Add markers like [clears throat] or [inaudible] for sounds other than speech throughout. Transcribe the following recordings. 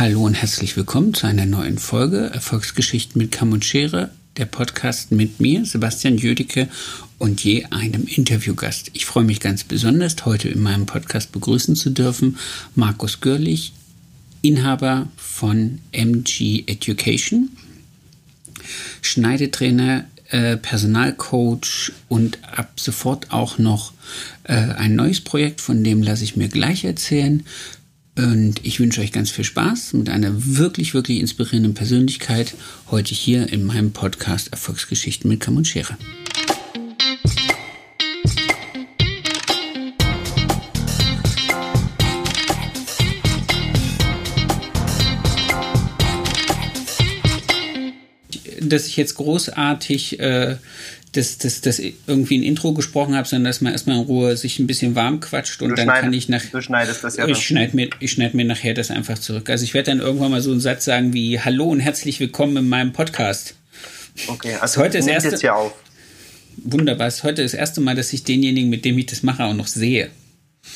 Hallo und herzlich willkommen zu einer neuen Folge Erfolgsgeschichten mit Kamm und Schere, der Podcast mit mir, Sebastian Jüdicke und je einem Interviewgast. Ich freue mich ganz besonders, heute in meinem Podcast begrüßen zu dürfen Markus Görlich, Inhaber von MG Education, Schneidetrainer, äh, Personalcoach und ab sofort auch noch äh, ein neues Projekt, von dem lasse ich mir gleich erzählen. Und ich wünsche euch ganz viel Spaß mit einer wirklich, wirklich inspirierenden Persönlichkeit heute hier in meinem Podcast Erfolgsgeschichten mit Kamm und Schere. Dass ich jetzt großartig äh, das, das, das irgendwie ein Intro gesprochen habe, sondern dass man erstmal in Ruhe sich ein bisschen warm quatscht und du dann kann ich nach. Du schneidest das ja. Ich schneide mir, ich schneide mir nachher das einfach zurück. Also ich werde dann irgendwann mal so einen Satz sagen wie Hallo und herzlich willkommen in meinem Podcast. Okay, also heute ist erste, jetzt hier auf. Wunderbar. Es ist heute das erste Mal, dass ich denjenigen, mit dem ich das mache, auch noch sehe.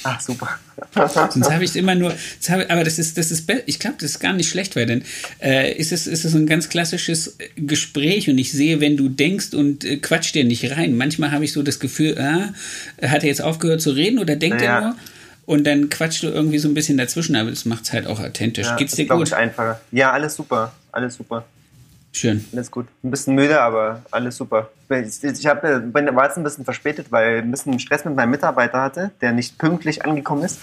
Ach, super. Sonst habe ich es immer nur, habe, aber das ist, das ist, ich glaube, das ist gar nicht schlecht, weil dann äh, ist, es, ist es ein ganz klassisches Gespräch und ich sehe, wenn du denkst und äh, quatscht dir nicht rein. Manchmal habe ich so das Gefühl, ah, hat er jetzt aufgehört zu reden oder denkt ja. er nur? Und dann quatscht du irgendwie so ein bisschen dazwischen, aber das macht es halt auch authentisch. Ja, Geht's dir gut? Ich einfacher. Ja, alles super, alles super. Schön. Alles gut. Ein bisschen müde, aber alles super. Ich hab, bin, war jetzt ein bisschen verspätet, weil ich ein bisschen Stress mit meinem Mitarbeiter hatte, der nicht pünktlich angekommen ist.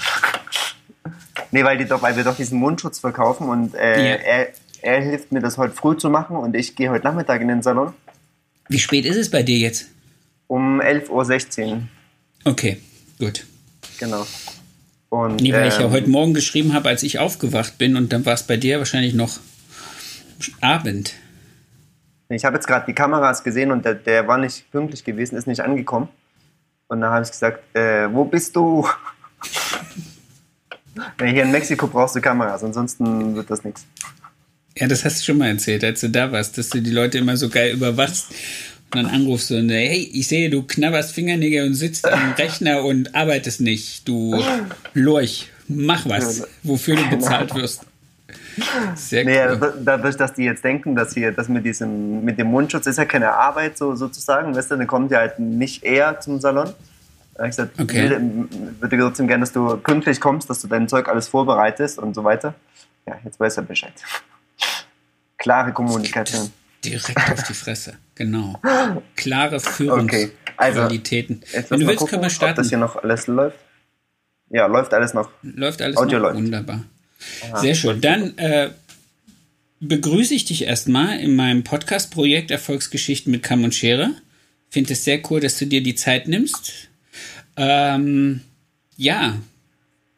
nee, weil, die doch, weil wir doch diesen Mundschutz verkaufen und äh, ja. er, er hilft mir, das heute früh zu machen und ich gehe heute Nachmittag in den Salon. Wie spät ist es bei dir jetzt? Um 11.16 Uhr. Okay, gut. Genau. Und, nee, weil ähm, ich ja ähm, heute Morgen geschrieben habe, als ich aufgewacht bin und dann war es bei dir wahrscheinlich noch Abend. Ich habe jetzt gerade die Kameras gesehen und der, der, war nicht pünktlich gewesen, ist nicht angekommen. Und dann habe ich gesagt, äh, wo bist du? [laughs] Hier in Mexiko brauchst du Kameras, ansonsten wird das nichts. Ja, das hast du schon mal erzählt, als du da warst, dass du die Leute immer so geil überwachst und dann anrufst und hey, ich sehe, du knabberst Fingernägel und sitzt am [laughs] Rechner und arbeitest nicht, du Lorch, mach was, wofür du bezahlt [laughs] wirst. Sehr nee, cool. Dadurch, dass die jetzt denken, dass hier das mit diesem mit dem Mundschutz ist ja keine Arbeit so sozusagen, weißt du, dann kommt ja halt nicht eher zum Salon. Ich gesagt, okay. würde, würde trotzdem gerne, dass du pünktlich kommst, dass du dein Zeug alles vorbereitest und so weiter. Ja, jetzt weiß er Bescheid. Klare Kommunikation. Direkt auf die Fresse, genau. Klare Führungsqualitäten. Okay. Also, Wenn du willst, gucken, können wir starten. Ob das hier noch alles läuft? Ja, läuft alles noch. Läuft alles Audio noch? Läuft. Wunderbar. Sehr schön. Dann äh, begrüße ich dich erstmal in meinem Podcast-Projekt Erfolgsgeschichten mit Kamm und Schere. Finde es sehr cool, dass du dir die Zeit nimmst. Ähm, ja,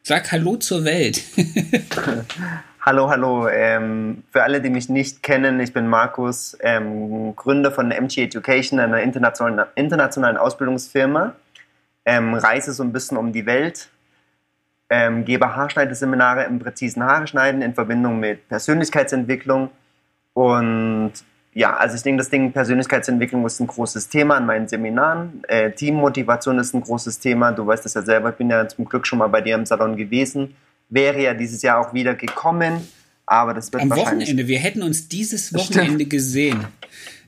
sag Hallo zur Welt. [laughs] hallo, hallo. Ähm, für alle, die mich nicht kennen, ich bin Markus, ähm, Gründer von MG Education, einer internationalen, internationalen Ausbildungsfirma. Ähm, reise so ein bisschen um die Welt, ähm, gebe Haarschneideseminare im präzisen Haare schneiden in Verbindung mit Persönlichkeitsentwicklung. Und ja, also ich denke, das Ding Persönlichkeitsentwicklung ist ein großes Thema in meinen Seminaren. Äh, Teammotivation ist ein großes Thema. Du weißt das ja selber, ich bin ja zum Glück schon mal bei dir im Salon gewesen. Wäre ja dieses Jahr auch wieder gekommen. Aber das wird Am Wochenende, wir hätten uns dieses Wochenende stimmt. gesehen.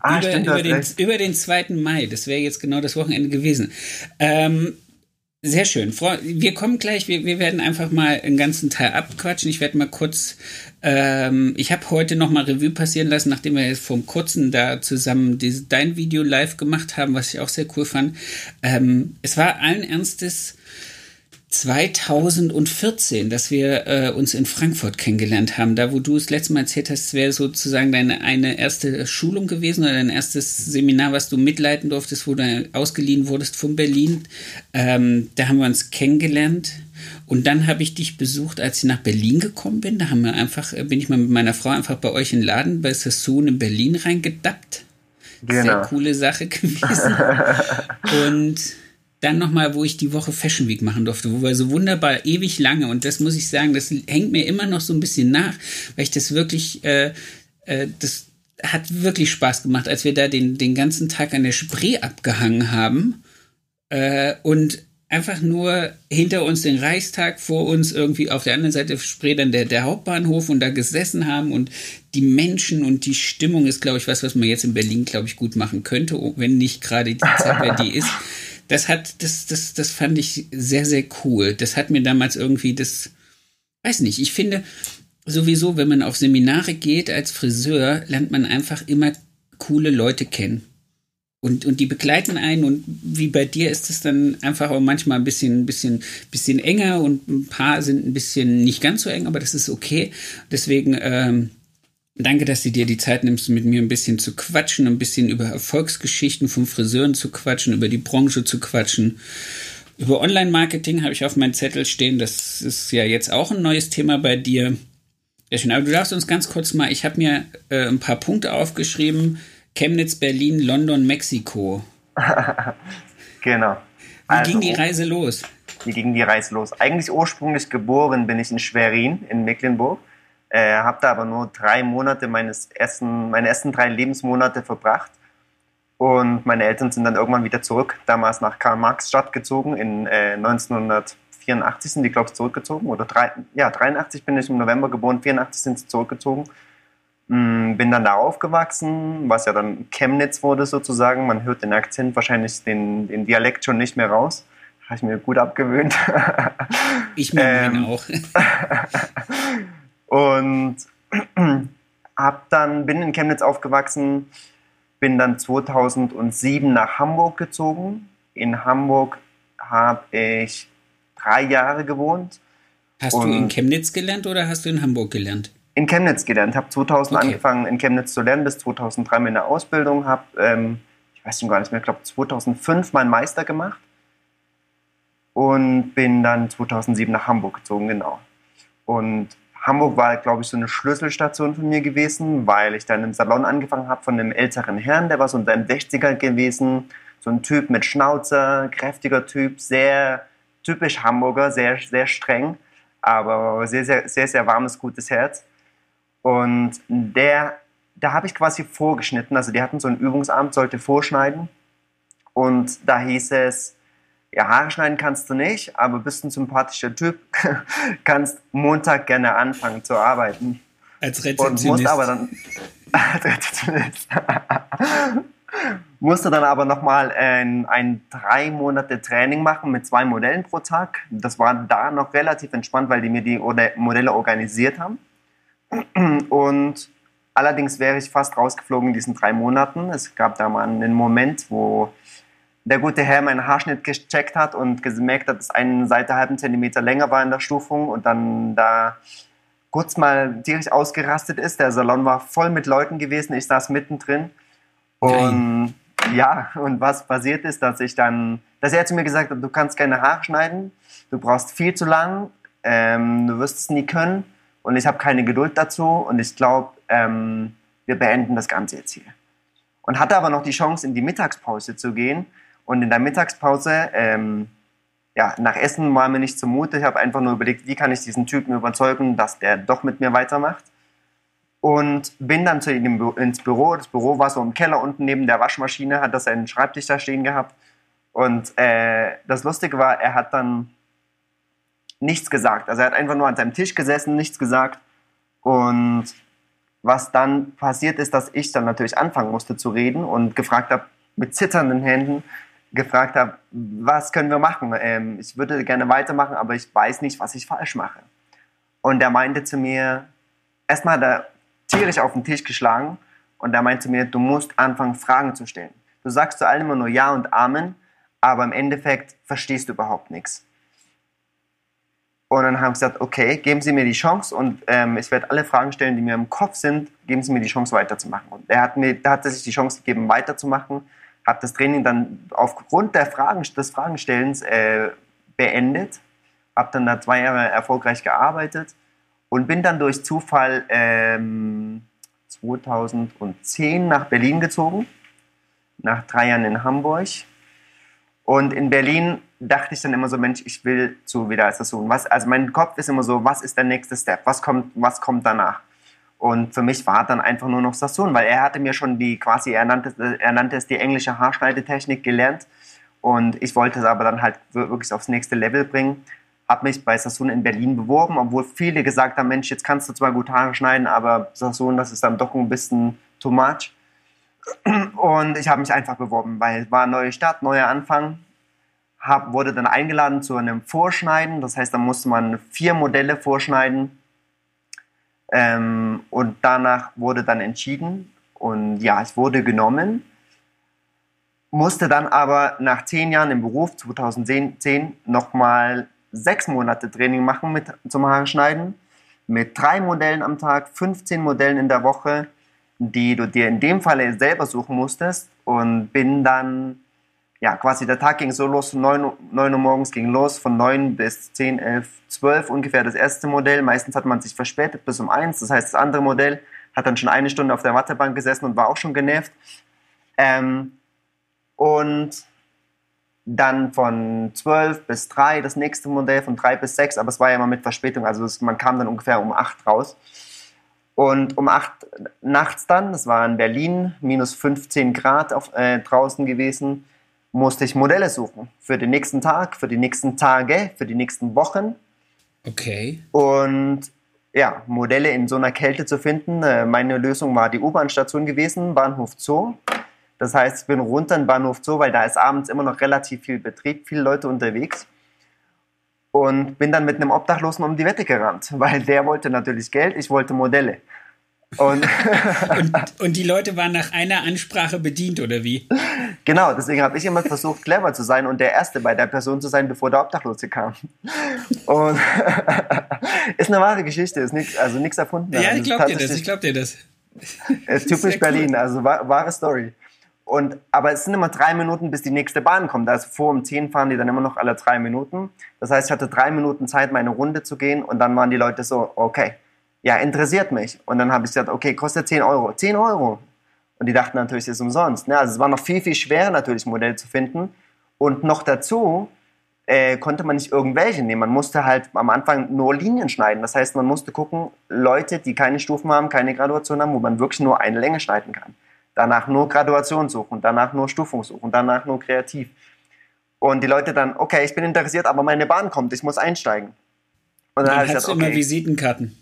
Ah, über, stimmt, über, den, über den 2. Mai, das wäre jetzt genau das Wochenende gewesen. Ähm, sehr schön. Wir kommen gleich, wir, wir werden einfach mal einen ganzen Teil abquatschen. Ich werde mal kurz, ähm, ich habe heute noch mal Revue passieren lassen, nachdem wir jetzt vor kurzem da zusammen diese, dein Video live gemacht haben, was ich auch sehr cool fand. Ähm, es war allen Ernstes 2014, dass wir äh, uns in Frankfurt kennengelernt haben. Da, wo du es letztes Mal erzählt hast, wäre sozusagen deine eine erste Schulung gewesen oder dein erstes Seminar, was du mitleiten durftest, wo du ausgeliehen wurdest von Berlin. Ähm, da haben wir uns kennengelernt. Und dann habe ich dich besucht, als ich nach Berlin gekommen bin. Da haben wir einfach, äh, bin ich mal mit meiner Frau einfach bei euch in den Laden bei Sassoon in Berlin reingedappt. Genau. Sehr coole Sache [laughs] gewesen. Und dann nochmal, wo ich die Woche Fashion Week machen durfte, wo wir so wunderbar ewig lange, und das muss ich sagen, das hängt mir immer noch so ein bisschen nach, weil ich das wirklich, äh, äh, das hat wirklich Spaß gemacht, als wir da den, den ganzen Tag an der Spree abgehangen haben. Äh, und einfach nur hinter uns den Reichstag, vor uns irgendwie auf der anderen Seite Spree dann der, der Hauptbahnhof und da gesessen haben und die Menschen und die Stimmung ist, glaube ich, was, was man jetzt in Berlin, glaube ich, gut machen könnte, wenn nicht gerade die Zeit, die ist. [laughs] Das hat, das, das, das fand ich sehr, sehr cool. Das hat mir damals irgendwie das, weiß nicht, ich finde sowieso, wenn man auf Seminare geht als Friseur, lernt man einfach immer coole Leute kennen. Und, und die begleiten einen und wie bei dir ist es dann einfach auch manchmal ein bisschen, bisschen, bisschen enger und ein paar sind ein bisschen nicht ganz so eng, aber das ist okay. Deswegen ähm, danke, dass du dir die Zeit nimmst, mit mir ein bisschen zu quatschen, ein bisschen über Erfolgsgeschichten von Friseuren zu quatschen, über die Branche zu quatschen. Über Online-Marketing habe ich auf meinem Zettel stehen. Das ist ja jetzt auch ein neues Thema bei dir. Ja, schön. Aber du darfst uns ganz kurz mal, ich habe mir äh, ein paar Punkte aufgeschrieben, Chemnitz, Berlin, London, Mexiko. [laughs] genau. Wie also, ging die Reise los? Wie ging die Reise los? Eigentlich ursprünglich geboren bin ich in Schwerin in Mecklenburg. Äh, habe da aber nur drei Monate meines ersten, meine ersten drei Lebensmonate verbracht. Und meine Eltern sind dann irgendwann wieder zurück, damals nach Karl-Marx-Stadt gezogen. In äh, 1984 sind die, glaube ich, zurückgezogen. Oder drei, ja, 83 bin ich im November geboren, 84 sind sie zurückgezogen. Mm, bin dann da aufgewachsen, was ja dann Chemnitz wurde sozusagen. Man hört den Akzent, wahrscheinlich den, den Dialekt schon nicht mehr raus. Habe ich mir gut abgewöhnt. Ich mir ähm, auch. [laughs] und [clears throat] hab dann, bin in Chemnitz aufgewachsen, bin dann 2007 nach Hamburg gezogen. In Hamburg habe ich drei Jahre gewohnt. Hast du in Chemnitz gelernt oder hast du in Hamburg gelernt? in Chemnitz gelernt, habe 2000 okay. angefangen in Chemnitz zu lernen, bis 2003 meine Ausbildung, habe, ähm, ich weiß schon gar nicht mehr, ich glaube 2005 meinen Meister gemacht und bin dann 2007 nach Hamburg gezogen, genau. Und Hamburg war, glaube ich, so eine Schlüsselstation von mir gewesen, weil ich dann im Salon angefangen habe von einem älteren Herrn, der war so in seinem 60er gewesen, so ein Typ mit Schnauzer, kräftiger Typ, sehr typisch Hamburger, sehr, sehr streng, aber sehr, sehr, sehr, sehr warmes, gutes Herz. Und der, da habe ich quasi vorgeschnitten. Also die hatten so ein Übungsamt, sollte vorschneiden. Und da hieß es, ja, Haare schneiden kannst du nicht, aber bist ein sympathischer Typ, [laughs] kannst Montag gerne anfangen zu arbeiten. Als Rezeptionist. Und musst aber dann, [laughs] als Rezeptionist. musste dann aber nochmal ein, ein drei Monate Training machen mit zwei Modellen pro Tag. Das war da noch relativ entspannt, weil die mir die Modelle organisiert haben. Und allerdings wäre ich fast rausgeflogen in diesen drei Monaten. Es gab da mal einen Moment, wo der gute Herr meinen Haarschnitt gecheckt hat und gemerkt hat, dass eine Seite halben Zentimeter länger war in der Stufung und dann da kurz mal tierisch ausgerastet ist. Der Salon war voll mit Leuten gewesen, ich saß mittendrin. Und Nein. ja, und was passiert ist, dass ich dann, dass er zu mir gesagt hat, du kannst keine Haare schneiden, du brauchst viel zu lang, ähm, du wirst es nie können und ich habe keine Geduld dazu und ich glaube, ähm, wir beenden das Ganze jetzt hier. Und hatte aber noch die Chance, in die Mittagspause zu gehen. Und in der Mittagspause, ähm, ja, nach Essen war mir nicht zumute. Ich habe einfach nur überlegt, wie kann ich diesen Typen überzeugen, dass der doch mit mir weitermacht. Und bin dann zu ihm ins Büro. Das Büro war so im Keller unten neben der Waschmaschine, hat das seinen Schreibtisch da stehen gehabt. Und äh, das Lustige war, er hat dann nichts gesagt. Also er hat einfach nur an seinem Tisch gesessen, nichts gesagt. Und was dann passiert ist, dass ich dann natürlich anfangen musste zu reden und gefragt habe, mit zitternden Händen, gefragt habe, was können wir machen? Ähm, ich würde gerne weitermachen, aber ich weiß nicht, was ich falsch mache. Und er meinte zu mir, erstmal hat er tierisch auf den Tisch geschlagen und er meinte zu mir, du musst anfangen, Fragen zu stellen. Du sagst zu allem immer nur Ja und Amen, aber im Endeffekt verstehst du überhaupt nichts. Und dann haben sie gesagt, okay, geben Sie mir die Chance und ähm, ich werde alle Fragen stellen, die mir im Kopf sind, geben Sie mir die Chance weiterzumachen. Und er hat mir, da hat er sich die Chance gegeben, weiterzumachen, habe das Training dann aufgrund der Fragen, des Fragenstellens äh, beendet, habe dann da zwei Jahre erfolgreich gearbeitet und bin dann durch Zufall ähm, 2010 nach Berlin gezogen, nach drei Jahren in Hamburg. Und in Berlin dachte ich dann immer so, Mensch, ich will zu wieder als. Was, also mein Kopf ist immer so, was ist der nächste Step? Was kommt, was kommt danach? Und für mich war dann einfach nur noch Sassoon, weil er hatte mir schon die quasi, er nannte, er nannte es die englische Haarschneidetechnik gelernt. Und ich wollte es aber dann halt wirklich aufs nächste Level bringen. Habe mich bei Sassoon in Berlin beworben, obwohl viele gesagt haben, Mensch, jetzt kannst du zwar gut Haare schneiden, aber Sassoon, das ist dann doch ein bisschen too much. Und ich habe mich einfach beworben, weil es war eine neue Stadt, neuer Anfang. Hab, wurde dann eingeladen zu einem Vorschneiden. Das heißt, da musste man vier Modelle vorschneiden. Ähm, und danach wurde dann entschieden. Und ja, ich wurde genommen. Musste dann aber nach zehn Jahren im Beruf, 2010, nochmal sechs Monate Training machen mit, zum Haarschneiden. Mit drei Modellen am Tag, 15 Modellen in der Woche die du dir in dem Fall selber suchen musstest und bin dann, ja, quasi der Tag ging so los, 9, 9 Uhr morgens ging los, von 9 bis 10, 11, 12 ungefähr das erste Modell. Meistens hat man sich verspätet bis um 1, das heißt, das andere Modell hat dann schon eine Stunde auf der Wattebank gesessen und war auch schon genervt. Ähm, und dann von 12 bis 3 das nächste Modell, von 3 bis 6, aber es war ja immer mit Verspätung, also es, man kam dann ungefähr um 8 raus. Und um acht nachts dann, das war in Berlin, minus 15 Grad auf, äh, draußen gewesen, musste ich Modelle suchen. Für den nächsten Tag, für die nächsten Tage, für die nächsten Wochen. Okay. Und ja, Modelle in so einer Kälte zu finden. Äh, meine Lösung war die U-Bahn-Station gewesen, Bahnhof Zoo. Das heißt, ich bin runter in Bahnhof Zoo, weil da ist abends immer noch relativ viel Betrieb, viele Leute unterwegs und bin dann mit einem Obdachlosen um die Wette gerannt, [laughs] weil der wollte natürlich Geld, ich wollte Modelle. Und, [laughs] und, [laughs] und, die Leute waren nach einer Ansprache bedient, oder wie? Genau, deswegen habe ich immer versucht, clever zu sein und der Erste bei der Person zu sein, bevor der Obdachlose kam. Und [laughs] ist eine wahre Geschichte, ist nix, also nichts erfunden. Ja, ich glaube dir das, ich glaube dir das. Typisch Berlin, cool. also wahre Story. Und, aber es sind immer drei Minuten, bis die nächste Bahn kommt. Also vor um zehn fahren die dann immer noch alle drei Minuten. Das heißt, ich hatte drei Minuten Zeit, meine Runde zu gehen und dann waren die Leute so, okay, ja, interessiert mich. Und dann habe ich gesagt, okay, kostet 10 Euro. 10 Euro. Und die dachten natürlich, es ist umsonst. Ne? Also es war noch viel, viel schwerer natürlich, ein Modell zu finden. Und noch dazu äh, konnte man nicht irgendwelche nehmen. Man musste halt am Anfang nur Linien schneiden. Das heißt, man musste gucken, Leute, die keine Stufen haben, keine Graduation haben, wo man wirklich nur eine Länge schneiden kann danach nur Graduation suchen, danach nur Stufung suchen, danach nur kreativ. Und die Leute dann, okay, ich bin interessiert, aber meine Bahn kommt, ich muss einsteigen. Und dann, dann hast gesagt, du okay, immer Visitenkarten.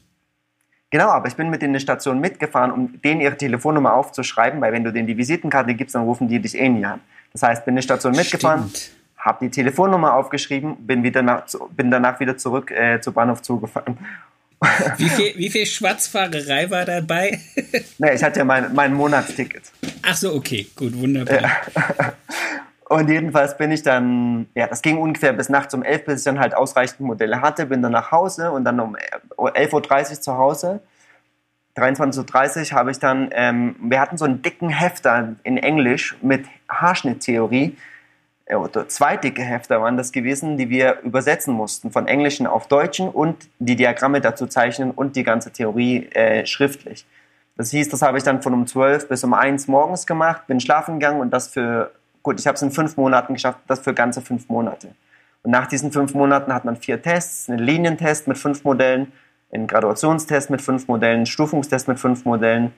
Genau, aber ich bin mit in eine Station mitgefahren, um denen ihre Telefonnummer aufzuschreiben, weil wenn du denen die Visitenkarte gibst, dann rufen die dich eh nie an. Das heißt, bin in eine Station mitgefahren, habe die Telefonnummer aufgeschrieben, bin, wieder nach, bin danach wieder zurück äh, zu Bahnhof zugefahren [laughs] wie viel, wie viel Schwarzfahrerei war dabei? nee, ich hatte ja mein, mein Monatsticket. Ach so, okay, gut, wunderbar. Ja. [laughs] Und jedenfalls bin ich dann, ja, das ging ungefähr bis nachts um 11, bis ich dann halt ausreichend Modelle hatte, bin dann nach Hause und dann um 11.30 Uhr zu Hause. 23.30 Uhr habe ich dann, ähm, wir hatten so einen dicken Hefter in Englisch mit Haarschnitttheorie zwei dicke Hefte waren das gewesen, die wir übersetzen mussten von Englischen auf Deutschen und die Diagramme dazu zeichnen und die ganze Theorie äh, schriftlich. Das hieß, das habe ich dann von um 12 bis um 1 morgens gemacht, bin schlafen gegangen und das für, gut, ich habe es in fünf Monaten geschafft, das für ganze fünf Monate. Und nach diesen fünf Monaten hat man vier Tests, einen Linientest mit fünf Modellen, einen Graduationstest mit fünf Modellen, einen Stufungstest mit fünf Modellen,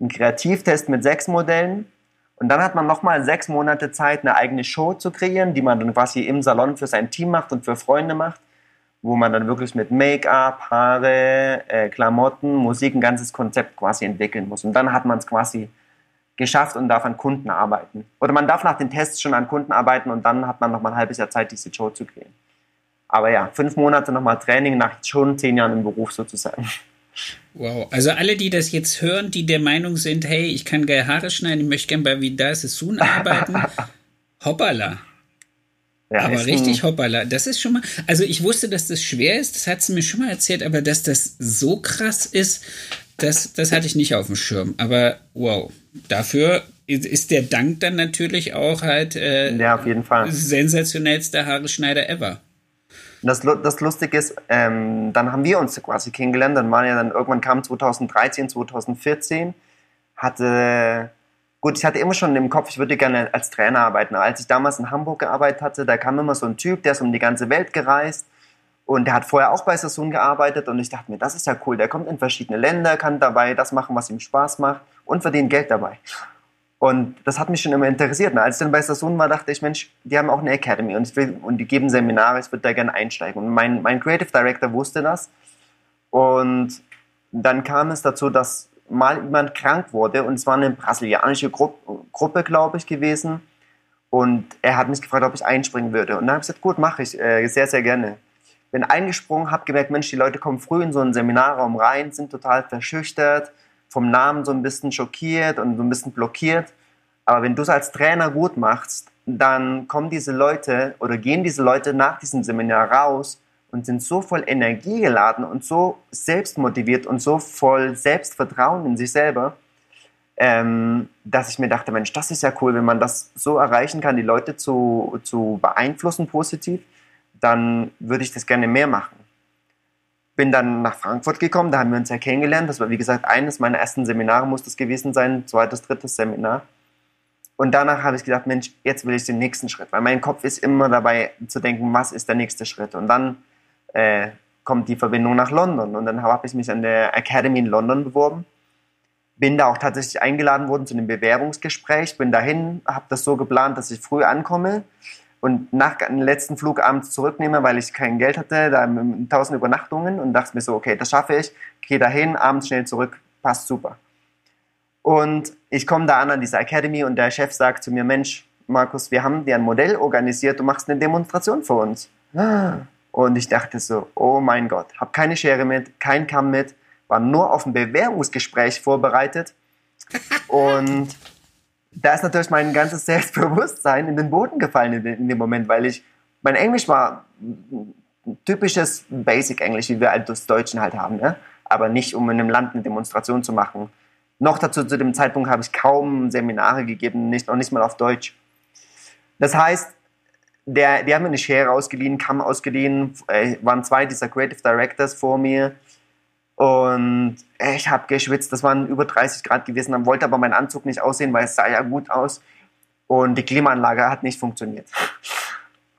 einen Kreativtest mit sechs Modellen und dann hat man nochmal sechs Monate Zeit, eine eigene Show zu kreieren, die man dann quasi im Salon für sein Team macht und für Freunde macht, wo man dann wirklich mit Make-up, Haare, äh, Klamotten, Musik ein ganzes Konzept quasi entwickeln muss. Und dann hat man es quasi geschafft und darf an Kunden arbeiten. Oder man darf nach den Tests schon an Kunden arbeiten und dann hat man nochmal ein halbes Jahr Zeit, diese Show zu kreieren. Aber ja, fünf Monate nochmal Training nach schon zehn Jahren im Beruf sozusagen. Wow, also alle, die das jetzt hören, die der Meinung sind, hey, ich kann geil Haare schneiden, ich möchte gerne bei Vidal Sassoon arbeiten, [laughs] hoppala. Ja, aber richtig hoppala. Das ist schon mal, also ich wusste, dass das schwer ist, das hat sie mir schon mal erzählt, aber dass das so krass ist, das, das hatte ich nicht auf dem Schirm. Aber wow, dafür ist der Dank dann natürlich auch halt äh, ja, auf jeden Fall. sensationellster Haareschneider ever das, das Lustige ist, ähm, dann haben wir uns quasi kennengelernt. Dann waren ja dann irgendwann kam 2013, 2014, hatte gut, ich hatte immer schon im Kopf, ich würde gerne als Trainer arbeiten. Als ich damals in Hamburg gearbeitet hatte, da kam immer so ein Typ, der ist um die ganze Welt gereist und der hat vorher auch bei Sassoon gearbeitet und ich dachte mir, das ist ja cool. Der kommt in verschiedene Länder, kann dabei das machen, was ihm Spaß macht und verdient Geld dabei. Und das hat mich schon immer interessiert. Als ich dann bei Sassoon war, dachte ich, Mensch, die haben auch eine Academy und, will, und die geben Seminare, ich würde da gerne einsteigen. Und mein, mein Creative Director wusste das. Und dann kam es dazu, dass mal jemand krank wurde und es war eine brasilianische Gru Gruppe, glaube ich, gewesen. Und er hat mich gefragt, ob ich einspringen würde. Und dann habe ich gesagt, gut, mache ich, äh, sehr, sehr gerne. Bin eingesprungen, habe gemerkt, Mensch, die Leute kommen früh in so einen Seminarraum rein, sind total verschüchtert, vom Namen so ein bisschen schockiert und so ein bisschen blockiert. Aber wenn du es als Trainer gut machst, dann kommen diese Leute oder gehen diese Leute nach diesem Seminar raus und sind so voll Energie geladen und so selbstmotiviert und so voll Selbstvertrauen in sich selber, ähm, dass ich mir dachte, Mensch, das ist ja cool, wenn man das so erreichen kann, die Leute zu, zu beeinflussen positiv, dann würde ich das gerne mehr machen. Bin dann nach Frankfurt gekommen, da haben wir uns ja kennengelernt. Das war, wie gesagt, eines meiner ersten Seminare muss das gewesen sein, zweites, drittes Seminar. Und danach habe ich gedacht, Mensch, jetzt will ich den nächsten Schritt, weil mein Kopf ist immer dabei zu denken, was ist der nächste Schritt. Und dann äh, kommt die Verbindung nach London. Und dann habe ich mich an der Academy in London beworben. Bin da auch tatsächlich eingeladen worden zu einem Bewerbungsgespräch. Bin dahin, habe das so geplant, dass ich früh ankomme und nach dem letzten Flug abends zurücknehme, weil ich kein Geld hatte, da mit tausend Übernachtungen und dachte mir so, okay, das schaffe ich, gehe dahin, abends schnell zurück, passt super. Und ich komme da an an dieser Academy und der Chef sagt zu mir, Mensch, Markus, wir haben dir ein Modell organisiert, du machst eine Demonstration für uns. Und ich dachte so, oh mein Gott, habe keine Schere mit, kein Kamm mit, war nur auf ein Bewerbungsgespräch vorbereitet. [laughs] Und da ist natürlich mein ganzes Selbstbewusstsein in den Boden gefallen in, dem Moment, weil ich, mein Englisch war typisches Basic-Englisch, wie wir halt das Deutschen halt haben, ne? aber nicht, um in einem Land eine Demonstration zu machen. Noch dazu, zu dem Zeitpunkt habe ich kaum Seminare gegeben, nicht, noch nicht mal auf Deutsch. Das heißt, der, die haben mir eine Schere ausgeliehen, Kamm ausgeliehen, äh, waren zwei dieser Creative Directors vor mir. Und ich habe geschwitzt, das waren über 30 Grad gewesen, dann wollte aber mein Anzug nicht aussehen, weil es sah ja gut aus. Und die Klimaanlage hat nicht funktioniert.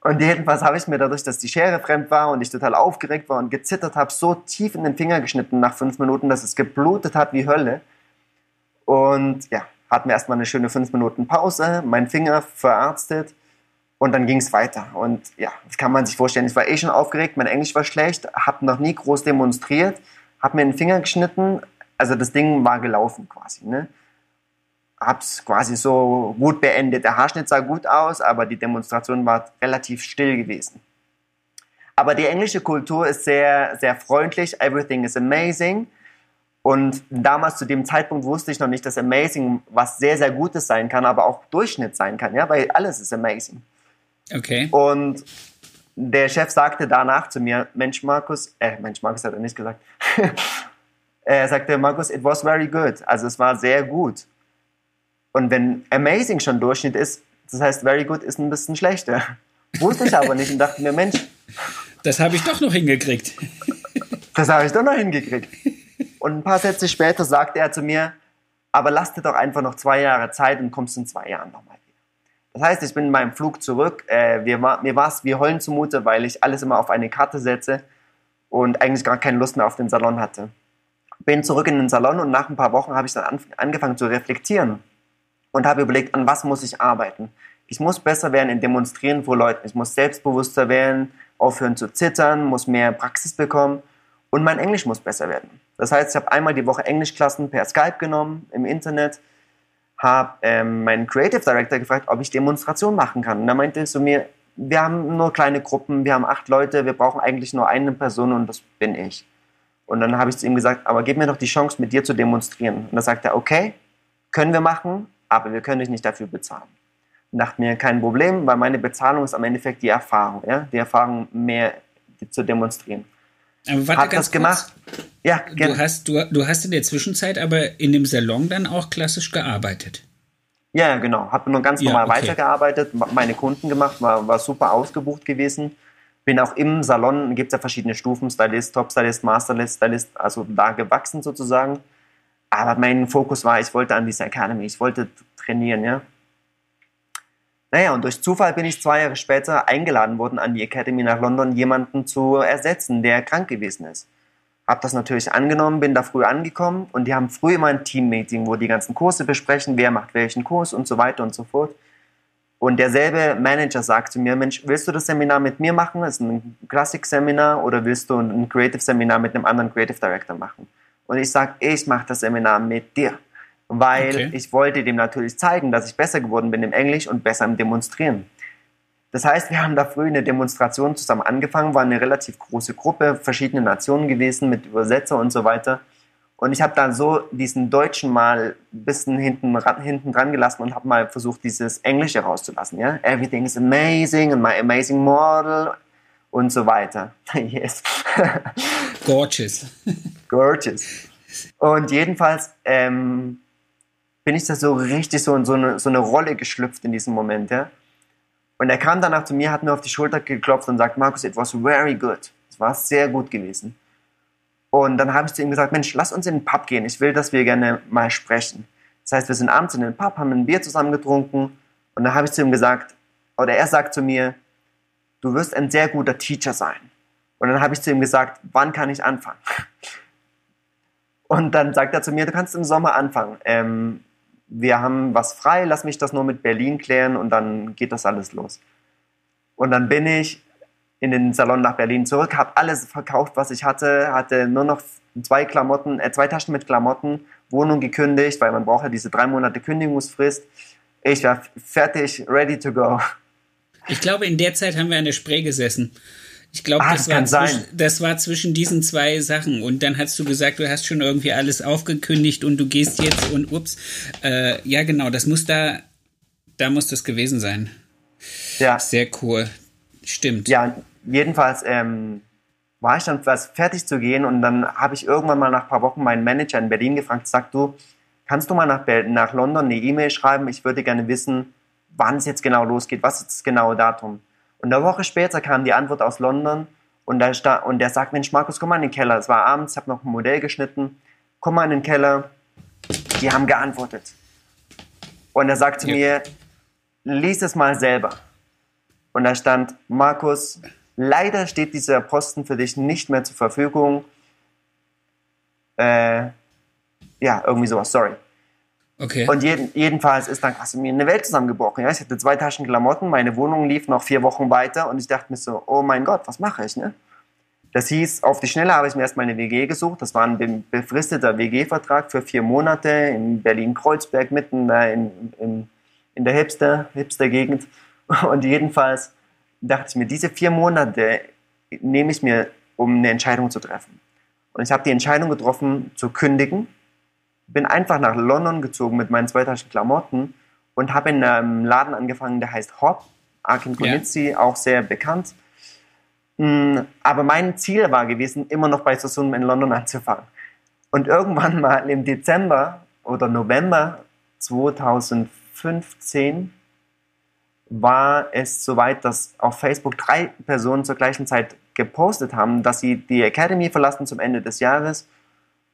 Und jedenfalls habe ich mir dadurch, dass die Schere fremd war und ich total aufgeregt war und gezittert habe, so tief in den Finger geschnitten nach fünf Minuten, dass es geblutet hat wie Hölle. Und ja, hatten wir erstmal eine schöne fünf Minuten Pause, mein Finger verarztet und dann ging es weiter. Und ja, das kann man sich vorstellen. Ich war eh schon aufgeregt, mein Englisch war schlecht, habe noch nie groß demonstriert, habe mir den Finger geschnitten. Also das Ding war gelaufen quasi. Ne? Hab's quasi so gut beendet. Der Haarschnitt sah gut aus, aber die Demonstration war relativ still gewesen. Aber die englische Kultur ist sehr, sehr freundlich. Everything is amazing. Und damals zu dem Zeitpunkt wusste ich noch nicht, dass Amazing was sehr, sehr Gutes sein kann, aber auch Durchschnitt sein kann, ja, weil alles ist Amazing. Okay. Und der Chef sagte danach zu mir, Mensch Markus, äh, Mensch Markus hat er nicht gesagt. [laughs] er sagte, Markus, it was very good. Also es war sehr gut. Und wenn amazing schon Durchschnitt ist, das heißt very good ist ein bisschen schlechter. [laughs] Wusste ich aber nicht und dachte mir, Mensch. Das habe ich doch noch hingekriegt. [laughs] das habe ich doch noch hingekriegt. Und ein paar Sätze später sagte er zu mir, aber lass dir doch einfach noch zwei Jahre Zeit und kommst in zwei Jahren nochmal. Das heißt, ich bin in meinem Flug zurück. Äh, mir war es wie Heulen zumute, weil ich alles immer auf eine Karte setze und eigentlich gar keine Lust mehr auf den Salon hatte. Bin zurück in den Salon und nach ein paar Wochen habe ich dann an, angefangen zu reflektieren und habe überlegt, an was muss ich arbeiten. Ich muss besser werden in Demonstrieren vor Leuten. Ich muss selbstbewusster werden, aufhören zu zittern, muss mehr Praxis bekommen und mein Englisch muss besser werden. Das heißt, ich habe einmal die Woche Englischklassen per Skype genommen im Internet habe ähm, meinen Creative Director gefragt, ob ich Demonstration machen kann. Und er meinte zu mir, wir haben nur kleine Gruppen, wir haben acht Leute, wir brauchen eigentlich nur eine Person und das bin ich. Und dann habe ich zu ihm gesagt, aber gib mir doch die Chance, mit dir zu demonstrieren. Und dann sagt er, okay, können wir machen, aber wir können dich nicht dafür bezahlen. Und dachte mir, kein Problem, weil meine Bezahlung ist am Endeffekt die Erfahrung, ja? die Erfahrung mehr zu demonstrieren. Aber warte, hat das kurz. gemacht. Ja, gerne. Du hast, du, du hast in der Zwischenzeit aber in dem Salon dann auch klassisch gearbeitet. Ja, genau. Habe nur ganz normal ja, okay. weitergearbeitet, meine Kunden gemacht, war, war super ausgebucht gewesen. Bin auch im Salon, gibt es ja verschiedene Stufen, Stylist, Top Stylist, Master Stylist, also da gewachsen sozusagen. Aber mein Fokus war, ich wollte an dieser Academy, ich wollte trainieren, ja. Naja, und durch Zufall bin ich zwei Jahre später eingeladen worden, an die Academy nach London jemanden zu ersetzen, der krank gewesen ist. Habe das natürlich angenommen, bin da früh angekommen und die haben früh immer ein Teammeeting, wo die ganzen Kurse besprechen, wer macht welchen Kurs und so weiter und so fort. Und derselbe Manager sagt zu mir, Mensch, willst du das Seminar mit mir machen? Das ist ein Klassik-Seminar oder willst du ein Creative-Seminar mit einem anderen Creative Director machen? Und ich sage, ich mache das Seminar mit dir. Weil okay. ich wollte dem natürlich zeigen, dass ich besser geworden bin im Englisch und besser im Demonstrieren. Das heißt, wir haben da früh eine Demonstration zusammen angefangen, war eine relativ große Gruppe, verschiedene Nationen gewesen mit Übersetzer und so weiter. Und ich habe dann so diesen Deutschen mal ein bisschen hinten, hinten dran gelassen und habe mal versucht, dieses Englische rauszulassen. Ja? Everything is amazing and my amazing model und so weiter. [laughs] yes. Gorgeous. Gorgeous. Und jedenfalls ähm, bin ich da so richtig so in so eine, so eine Rolle geschlüpft in diesem Moment. Ja? Und er kam danach zu mir, hat mir auf die Schulter geklopft und sagt, Markus, it was very good. Es war sehr gut gewesen. Und dann habe ich zu ihm gesagt, Mensch, lass uns in den Pub gehen. Ich will, dass wir gerne mal sprechen. Das heißt, wir sind abends in den Pub, haben ein Bier zusammen getrunken. Und dann habe ich zu ihm gesagt, oder er sagt zu mir, du wirst ein sehr guter Teacher sein. Und dann habe ich zu ihm gesagt, wann kann ich anfangen? [laughs] Und dann sagt er zu mir, du kannst im Sommer anfangen. Ähm, wir haben was frei, lass mich das nur mit Berlin klären und dann geht das alles los. Und dann bin ich in den Salon nach Berlin zurück, habe alles verkauft, was ich hatte, hatte nur noch zwei Klamotten, äh, zwei Taschen mit Klamotten, Wohnung gekündigt, weil man braucht ja diese drei Monate Kündigungsfrist. Ich war fertig, ready to go. Ich glaube, in der Zeit haben wir der Spree gesessen. Ich glaube, ah, das, das, war das war zwischen diesen zwei Sachen. Und dann hast du gesagt, du hast schon irgendwie alles aufgekündigt und du gehst jetzt und ups. Äh, ja, genau, das muss da, da muss das gewesen sein. Ja. Sehr cool. Stimmt. Ja, jedenfalls ähm, war ich dann fast fertig zu gehen und dann habe ich irgendwann mal nach ein paar Wochen meinen Manager in Berlin gefragt, sag du, kannst du mal nach, nach London eine E-Mail schreiben? Ich würde gerne wissen, wann es jetzt genau losgeht, was ist das genaue Datum? Und eine Woche später kam die Antwort aus London und, da und der sagt, Mensch, Markus, komm mal in den Keller. Es war abends, ich habe noch ein Modell geschnitten. Komm mal in den Keller. Die haben geantwortet. Und er sagte ja. mir, lies es mal selber. Und da stand, Markus, leider steht dieser Posten für dich nicht mehr zur Verfügung. Äh, ja, irgendwie sowas, sorry. Okay. Und jeden, jedenfalls ist dann quasi mir eine Welt zusammengebrochen. Ja? Ich hatte zwei Taschen Klamotten, meine Wohnung lief noch vier Wochen weiter und ich dachte mir so, oh mein Gott, was mache ich? Ne? Das hieß, auf die Schnelle habe ich mir erstmal eine WG gesucht. Das war ein befristeter WG-Vertrag für vier Monate in Berlin-Kreuzberg, mitten in, in, in der Hipster, Hipster-Gegend. [laughs] Und jedenfalls dachte ich mir, diese vier Monate nehme ich mir, um eine Entscheidung zu treffen. Und ich habe die Entscheidung getroffen, zu kündigen bin einfach nach London gezogen mit meinen zwei Taschen Klamotten und habe in einem Laden angefangen, der heißt Hop, Akin Konitzi, ja. auch sehr bekannt. Mm, aber mein Ziel war gewesen, immer noch bei Sassoon in London anzufangen. Und irgendwann mal im Dezember oder November 2015 war es soweit, dass auf Facebook drei Personen zur gleichen Zeit gepostet haben, dass sie die Academy verlassen zum Ende des Jahres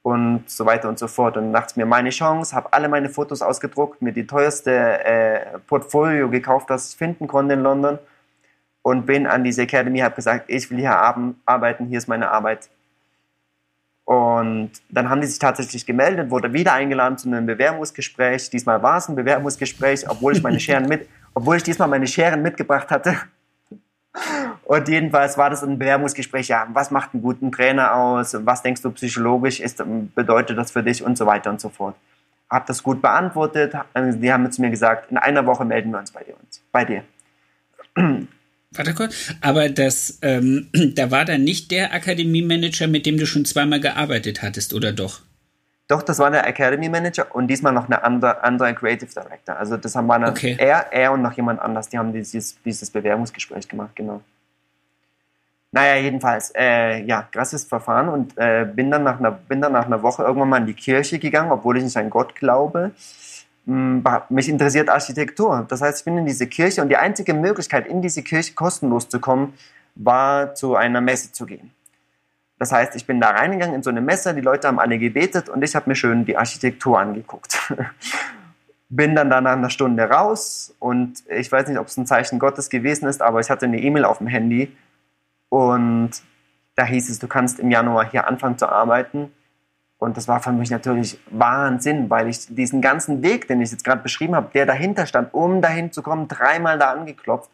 und so weiter und so fort. Und dann dachte mir, meine Chance, habe alle meine Fotos ausgedruckt, mir die teuerste äh, Portfolio gekauft, das ich finden konnte in London und bin an diese Academy, habe gesagt, ich will hier arbeiten, hier ist meine Arbeit. Und dann haben die sich tatsächlich gemeldet, wurde wieder eingeladen zu einem Bewerbungsgespräch. Diesmal war es ein Bewerbungsgespräch, obwohl ich meine [laughs] Scheren mit, obwohl ich diesmal meine Scheren mitgebracht hatte. Und jedenfalls war das ein Bewerbungsgespräch, ja, was macht einen guten Trainer aus, was denkst du psychologisch ist, bedeutet das für dich und so weiter und so fort. Hab das gut beantwortet, die haben zu mir gesagt, in einer Woche melden wir uns bei dir. Bei dir. Warte kurz, aber das, ähm, [clears throat] da war dann nicht der Akademie-Manager, mit dem du schon zweimal gearbeitet hattest, oder doch? Doch, das war der Academy Manager und diesmal noch eine andere, andere Creative Director. Also das haben wir okay. er, er und noch jemand anders, die haben dieses, dieses Bewerbungsgespräch gemacht, genau. Naja, jedenfalls, äh, ja, krasses Verfahren und äh, bin, dann nach einer, bin dann nach einer Woche irgendwann mal in die Kirche gegangen, obwohl ich nicht an Gott glaube. Hm, mich interessiert Architektur. Das heißt, ich bin in diese Kirche und die einzige Möglichkeit, in diese Kirche kostenlos zu kommen, war zu einer Messe zu gehen. Das heißt, ich bin da reingegangen in so eine Messe, die Leute haben alle gebetet und ich habe mir schön die Architektur angeguckt. [laughs] bin dann da nach einer Stunde raus und ich weiß nicht, ob es ein Zeichen Gottes gewesen ist, aber ich hatte eine E-Mail auf dem Handy und Da hieß es, du kannst im Januar hier anfangen zu arbeiten. Und das war für mich natürlich Wahnsinn, weil ich diesen ganzen Weg, den ich jetzt gerade beschrieben habe, der dahinter stand, um dahin zu kommen, dreimal da angeklopft.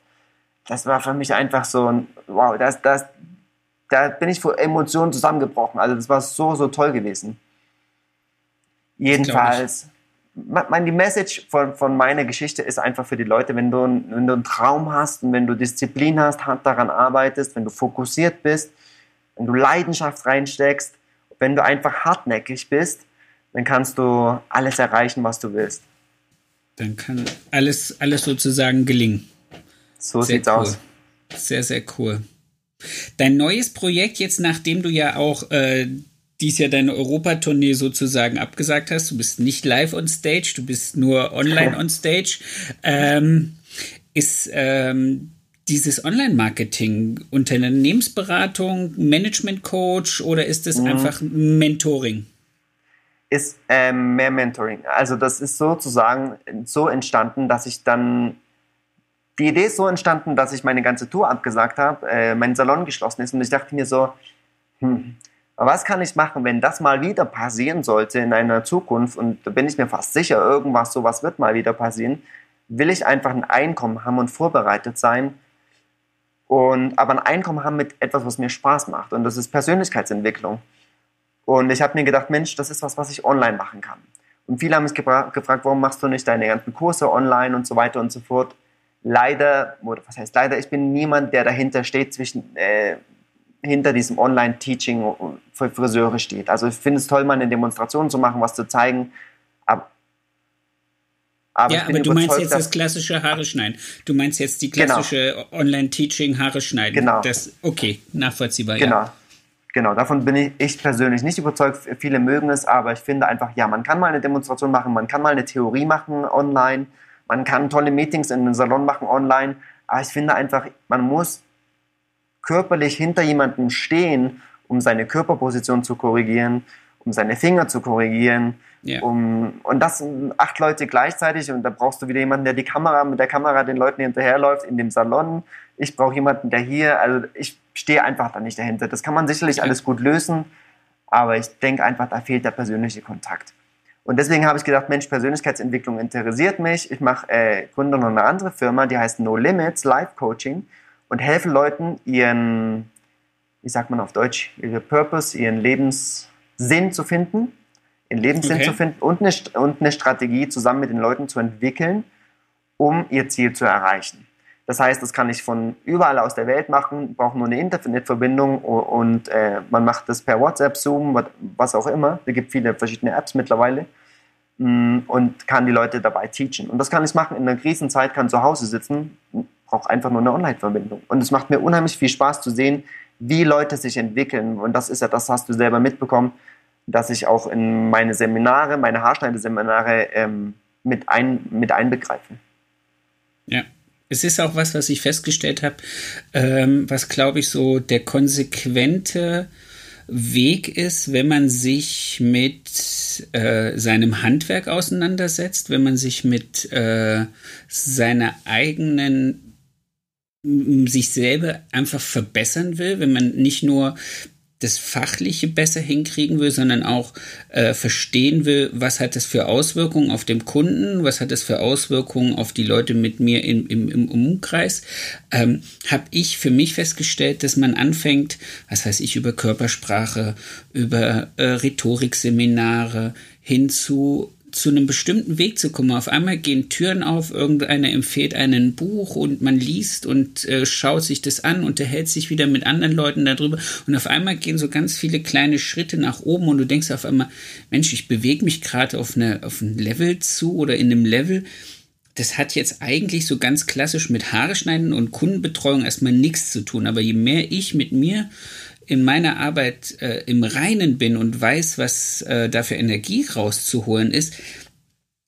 Das war für mich einfach so ein, wow, das, das, da bin ich vor Emotionen zusammengebrochen. Also das war so, so toll gewesen. Jedenfalls, mein, die Message von, von meiner Geschichte ist einfach für die Leute, wenn du, wenn du einen Traum hast und wenn du Disziplin hast, hart daran arbeitest, wenn du fokussiert bist, wenn du Leidenschaft reinsteckst, wenn du einfach hartnäckig bist, dann kannst du alles erreichen, was du willst. Dann kann alles, alles sozusagen gelingen. So sehr sieht's cool. aus. Sehr, sehr cool. Dein neues Projekt jetzt, nachdem du ja auch äh, dies Jahr deine Europatournee sozusagen abgesagt hast, du bist nicht live on stage, du bist nur online on stage, ähm, ist ähm, dieses Online-Marketing Unternehmensberatung, Management-Coach oder ist es mhm. einfach Mentoring? Ist ähm, mehr Mentoring. Also das ist sozusagen so entstanden, dass ich dann die Idee ist so entstanden, dass ich meine ganze Tour abgesagt habe, äh, mein Salon geschlossen ist und ich dachte mir so, hm, was kann ich machen, wenn das mal wieder passieren sollte in einer Zukunft und da bin ich mir fast sicher, irgendwas sowas wird mal wieder passieren, will ich einfach ein Einkommen haben und vorbereitet sein und aber ein Einkommen haben mit etwas, was mir Spaß macht und das ist Persönlichkeitsentwicklung. Und ich habe mir gedacht, Mensch, das ist was, was ich online machen kann. Und viele haben mich gefragt, warum machst du nicht deine ganzen Kurse online und so weiter und so fort leider, oder was heißt leider, ich bin niemand, der dahinter steht, zwischen, äh, hinter diesem Online-Teaching für Friseure steht. Also ich finde es toll, mal eine Demonstration zu machen, was zu zeigen, aber aber ja, aber du meinst jetzt das klassische Haare schneiden. Du meinst jetzt die genau. klassische genau. Online-Teaching Haare schneiden. Genau. Das, okay, nachvollziehbar. Genau. Ja. Genau, davon bin ich, ich persönlich nicht überzeugt. Viele mögen es, aber ich finde einfach, ja, man kann mal eine Demonstration machen, man kann mal eine Theorie machen online, man kann tolle Meetings in einem Salon machen online, aber ich finde einfach, man muss körperlich hinter jemandem stehen, um seine Körperposition zu korrigieren, um seine Finger zu korrigieren. Yeah. Um, und das sind acht Leute gleichzeitig und da brauchst du wieder jemanden, der die Kamera mit der Kamera den Leuten hinterherläuft in dem Salon. Ich brauche jemanden, der hier, also ich stehe einfach da nicht dahinter. Das kann man sicherlich alles gut lösen, aber ich denke einfach, da fehlt der persönliche Kontakt. Und deswegen habe ich gedacht, Mensch, Persönlichkeitsentwicklung interessiert mich. Ich mache äh, gründe noch eine andere Firma, die heißt No Limits Life Coaching und helfe Leuten ihren, wie sagt man auf Deutsch, ihren Purpose, ihren Lebenssinn zu finden, ihren Lebenssinn okay. zu finden und eine, und eine Strategie zusammen mit den Leuten zu entwickeln, um ihr Ziel zu erreichen. Das heißt, das kann ich von überall aus der Welt machen, brauche nur eine Internetverbindung und äh, man macht das per WhatsApp, Zoom, was auch immer. Es gibt viele verschiedene Apps mittlerweile mm, und kann die Leute dabei teachen. Und das kann ich machen in einer Krisenzeit, kann zu Hause sitzen, brauche einfach nur eine Online-Verbindung. Und es macht mir unheimlich viel Spaß zu sehen, wie Leute sich entwickeln. Und das ist ja, das hast du selber mitbekommen, dass ich auch in meine Seminare, meine Haarschneideseminare ähm, mit, ein, mit einbegreife. Ja, es ist auch was, was ich festgestellt habe, ähm, was glaube ich so der konsequente Weg ist, wenn man sich mit äh, seinem Handwerk auseinandersetzt, wenn man sich mit äh, seiner eigenen sich selber einfach verbessern will, wenn man nicht nur das Fachliche besser hinkriegen will, sondern auch äh, verstehen will, was hat das für Auswirkungen auf den Kunden, was hat das für Auswirkungen auf die Leute mit mir im, im, im Umkreis, ähm, habe ich für mich festgestellt, dass man anfängt, was weiß ich, über Körpersprache, über äh, Rhetorikseminare hin zu zu einem bestimmten Weg zu kommen. Auf einmal gehen Türen auf, irgendeiner empfiehlt einen Buch und man liest und äh, schaut sich das an, unterhält sich wieder mit anderen Leuten darüber und auf einmal gehen so ganz viele kleine Schritte nach oben und du denkst auf einmal, Mensch, ich bewege mich gerade auf, auf ein Level zu oder in einem Level, das hat jetzt eigentlich so ganz klassisch mit Haare schneiden und Kundenbetreuung erstmal nichts zu tun. Aber je mehr ich mit mir in meiner Arbeit äh, im Reinen bin und weiß, was äh, da für Energie rauszuholen ist,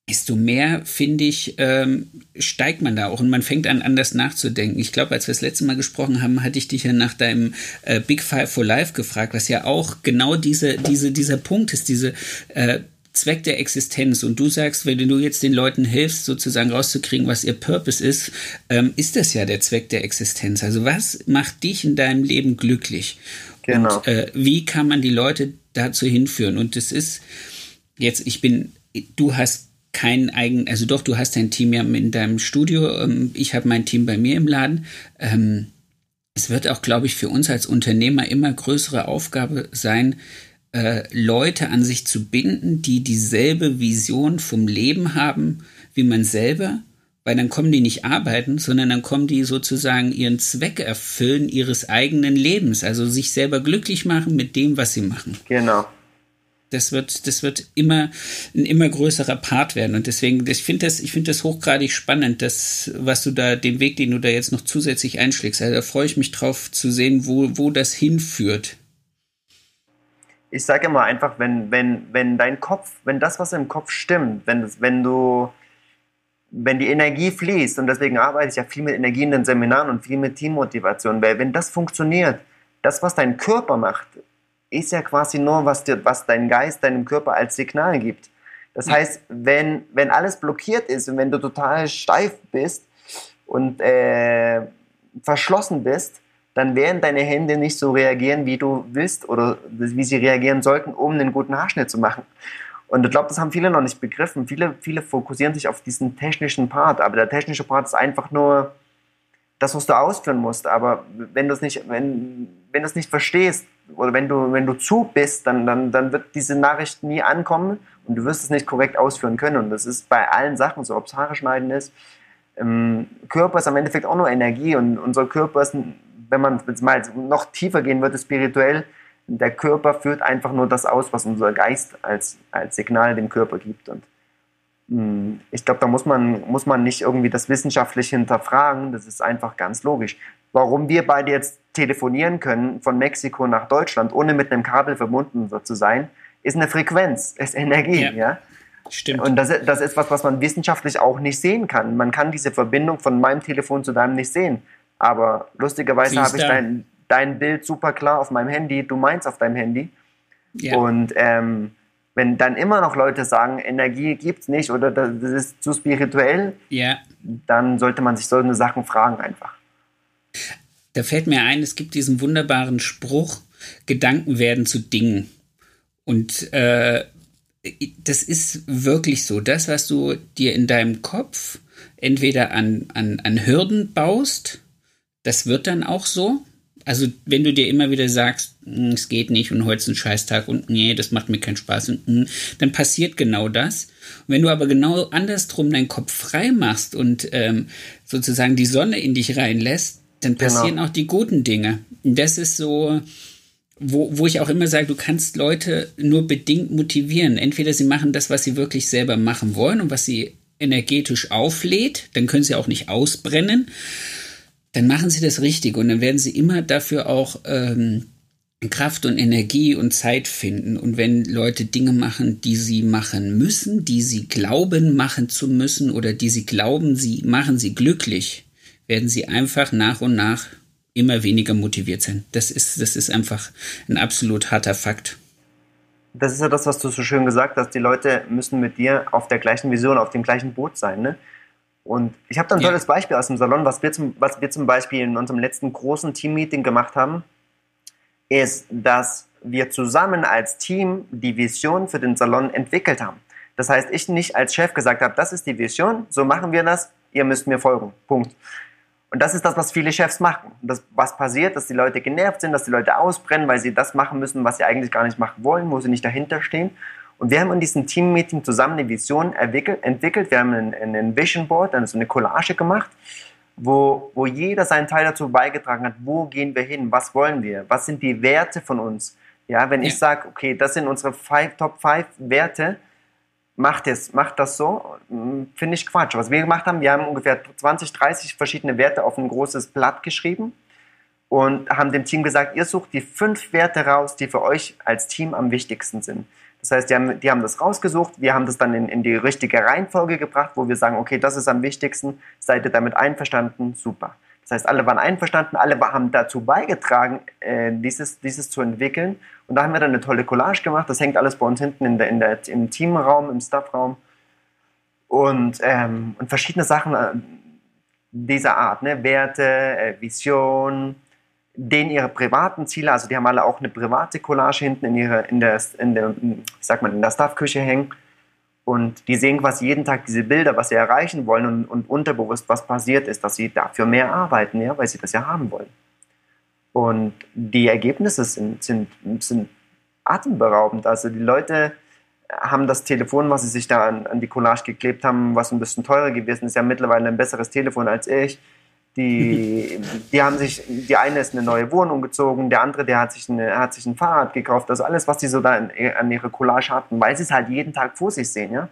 desto mehr, finde ich, ähm, steigt man da auch und man fängt an, anders nachzudenken. Ich glaube, als wir das letzte Mal gesprochen haben, hatte ich dich ja nach deinem äh, Big Five for Life gefragt, was ja auch genau diese, diese, dieser Punkt ist, diese äh, Zweck der Existenz und du sagst, wenn du jetzt den Leuten hilfst, sozusagen rauszukriegen, was ihr Purpose ist, ähm, ist das ja der Zweck der Existenz. Also was macht dich in deinem Leben glücklich? Genau. Und äh, wie kann man die Leute dazu hinführen? Und das ist jetzt, ich bin, du hast kein eigen, also doch, du hast dein Team ja in deinem Studio, ähm, ich habe mein Team bei mir im Laden. Ähm, es wird auch, glaube ich, für uns als Unternehmer immer größere Aufgabe sein, äh, Leute an sich zu binden, die dieselbe Vision vom Leben haben wie man selber, weil dann kommen die nicht arbeiten, sondern dann kommen die sozusagen ihren Zweck erfüllen ihres eigenen Lebens, also sich selber glücklich machen mit dem, was sie machen. Genau. Das wird, das wird immer ein immer größerer Part werden. Und deswegen, ich finde das, ich finde das hochgradig spannend, das, was du da, den Weg, den du da jetzt noch zusätzlich einschlägst. Also da freue ich mich drauf zu sehen, wo, wo das hinführt ich sage immer einfach, wenn, wenn, wenn dein Kopf, wenn das, was im Kopf stimmt, wenn, wenn du, wenn die Energie fließt, und deswegen arbeite ich ja viel mit Energie in den Seminaren und viel mit Teammotivation, weil wenn das funktioniert, das, was dein Körper macht, ist ja quasi nur, was, dir, was dein Geist deinem Körper als Signal gibt. Das heißt, wenn, wenn alles blockiert ist und wenn du total steif bist und äh, verschlossen bist, dann werden deine Hände nicht so reagieren, wie du willst oder wie sie reagieren sollten, um einen guten Haarschnitt zu machen. Und ich glaube, das haben viele noch nicht begriffen. Viele, viele fokussieren sich auf diesen technischen Part, aber der technische Part ist einfach nur das, was du ausführen musst. Aber wenn du es nicht, wenn, wenn du es nicht verstehst oder wenn du, wenn du zu bist, dann, dann, dann wird diese Nachricht nie ankommen und du wirst es nicht korrekt ausführen können. Und das ist bei allen Sachen so, ob es Haare schneiden ist. Ähm, Körper ist am Endeffekt auch nur Energie und unser Körper ist wenn man jetzt mal noch tiefer gehen würde, spirituell, der Körper führt einfach nur das aus, was unser Geist als, als Signal dem Körper gibt. Und mh, hm, ich glaube, da muss man, muss man nicht irgendwie das wissenschaftlich hinterfragen, das ist einfach ganz logisch. Warum wir beide jetzt telefonieren können von Mexiko nach Deutschland, ohne mit einem Kabel verbunden zu sein, ist eine Frequenz, [laughs] ist Energie. Ja. ja? Stimmt. Und das, das ist was, was man wissenschaftlich auch nicht sehen kann. Man kann diese Verbindung von meinem Telefon zu deinem nicht sehen. Aber lustigerweise habe ich dein, dein Bild super klar auf meinem Handy, du meinst auf deinem Handy. Ja. Und ähm, wenn dann immer noch Leute sagen, Energie gibt es nicht oder das ist zu spirituell, ja. dann sollte man sich solche Sachen fragen einfach. Da fällt mir ein, es gibt diesen wunderbaren Spruch, Gedanken werden zu Dingen. Und äh, das ist wirklich so. Das, was du dir in deinem Kopf entweder an, an, an Hürden baust, das wird dann auch so. Also, wenn du dir immer wieder sagst, hm, es geht nicht und heute ist ein Scheißtag und nee, das macht mir keinen Spaß, und, hm, dann passiert genau das. Und wenn du aber genau andersrum deinen Kopf frei machst und ähm, sozusagen die Sonne in dich reinlässt, dann genau. passieren genau. auch die guten Dinge. Und das ist so, wo, wo ich auch immer sage, du kannst Leute nur bedingt motivieren. Entweder sie machen das, was sie wirklich selber machen wollen und was sie energetisch auflädt, dann können sie auch nicht ausbrennen dann machen sie das richtig und dann werden sie immer dafür auch ähm, Kraft und Energie und Zeit finden. Und wenn Leute Dinge machen, die sie machen müssen, die sie glauben machen zu müssen oder die sie glauben, sie machen sie glücklich, werden sie einfach nach und nach immer weniger motiviert sein. Das ist, das ist einfach ein absolut harter Fakt. Das ist ja das, was du so schön gesagt hast. Die Leute müssen mit dir auf der gleichen Vision, auf dem gleichen Boot sein. Ne? Und ich habe da ein tolles ja. Beispiel aus dem Salon, was wir, zum, was wir zum Beispiel in unserem letzten großen Teammeeting gemacht haben, ist, dass wir zusammen als Team die Vision für den Salon entwickelt haben. Das heißt, ich nicht als Chef gesagt habe, das ist die Vision, so machen wir das, ihr müsst mir folgen. Punkt. Und das ist das, was viele Chefs machen. Das, was passiert, dass die Leute genervt sind, dass die Leute ausbrennen, weil sie das machen müssen, was sie eigentlich gar nicht machen wollen, wo sie nicht dahinter stehen. Und wir haben in diesem Team-Meeting zusammen eine Vision entwickelt. Wir haben ein, ein Vision Board, also eine Collage gemacht, wo, wo jeder seinen Teil dazu beigetragen hat, wo gehen wir hin, was wollen wir, was sind die Werte von uns. Ja, wenn ich sage, okay, das sind unsere five, Top 5 Werte, macht es, macht das so, hm, finde ich Quatsch. Was wir gemacht haben, wir haben ungefähr 20, 30 verschiedene Werte auf ein großes Blatt geschrieben und haben dem Team gesagt, ihr sucht die fünf Werte raus, die für euch als Team am wichtigsten sind. Das heißt, die haben, die haben das rausgesucht, wir haben das dann in, in die richtige Reihenfolge gebracht, wo wir sagen, okay, das ist am wichtigsten, seid ihr damit einverstanden? Super. Das heißt, alle waren einverstanden, alle haben dazu beigetragen, äh, dieses, dieses zu entwickeln. Und da haben wir dann eine tolle Collage gemacht. Das hängt alles bei uns hinten in der, in der, im Teamraum, im Staffraum. Und, ähm, und verschiedene Sachen äh, dieser Art, ne? Werte, äh, Vision, denen ihre privaten Ziele, also die haben alle auch eine private Collage hinten in, ihre, in, der, in der, sag mal, in der Staffküche hängen. Und die sehen quasi jeden Tag diese Bilder, was sie erreichen wollen und, und unterbewusst, was passiert ist, dass sie dafür mehr arbeiten, ja, weil sie das ja haben wollen. Und die Ergebnisse sind, sind, sind atemberaubend. Also die Leute haben das Telefon, was sie sich da an, an die Collage geklebt haben, was ein bisschen teurer gewesen ist, ja mittlerweile ein besseres Telefon als ich. Die, die haben sich, die eine ist eine neue Wohnung gezogen, der andere, der hat sich, eine, hat sich ein Fahrrad gekauft. Also alles, was die so da in, an ihre Collage hatten, weil sie es halt jeden Tag vor sich sehen, ja.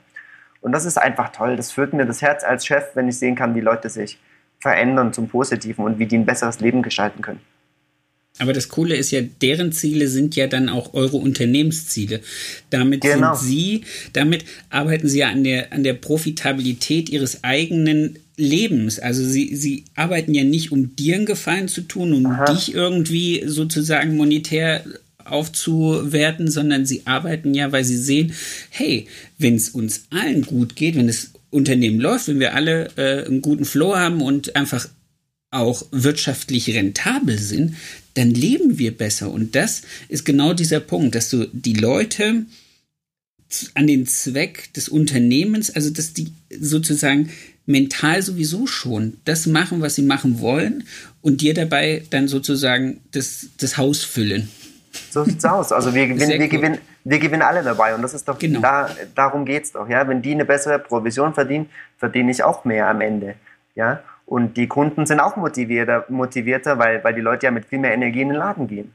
Und das ist einfach toll. Das führt mir das Herz als Chef, wenn ich sehen kann, wie Leute sich verändern zum Positiven und wie die ein besseres Leben gestalten können. Aber das Coole ist ja, deren Ziele sind ja dann auch eure Unternehmensziele. Damit genau. sind Sie, damit arbeiten Sie ja an der, an der Profitabilität Ihres eigenen Lebens. Also Sie, Sie arbeiten ja nicht, um dir einen Gefallen zu tun, um Aha. dich irgendwie sozusagen monetär aufzuwerten, sondern Sie arbeiten ja, weil Sie sehen, hey, wenn es uns allen gut geht, wenn das Unternehmen läuft, wenn wir alle äh, einen guten Flow haben und einfach auch wirtschaftlich rentabel sind, dann leben wir besser. Und das ist genau dieser Punkt, dass du die Leute an den Zweck des Unternehmens, also dass die sozusagen mental sowieso schon das machen, was sie machen wollen und dir dabei dann sozusagen das, das Haus füllen. So sieht's aus. Also wir [laughs] gewinnen, wir gewinnen, wir gewinnen alle dabei und das ist doch genau. da, darum geht's doch. Ja, wenn die eine bessere Provision verdienen, verdiene ich auch mehr am Ende. Ja, und die Kunden sind auch motivierter, motivierter weil, weil die Leute ja mit viel mehr Energie in den Laden gehen.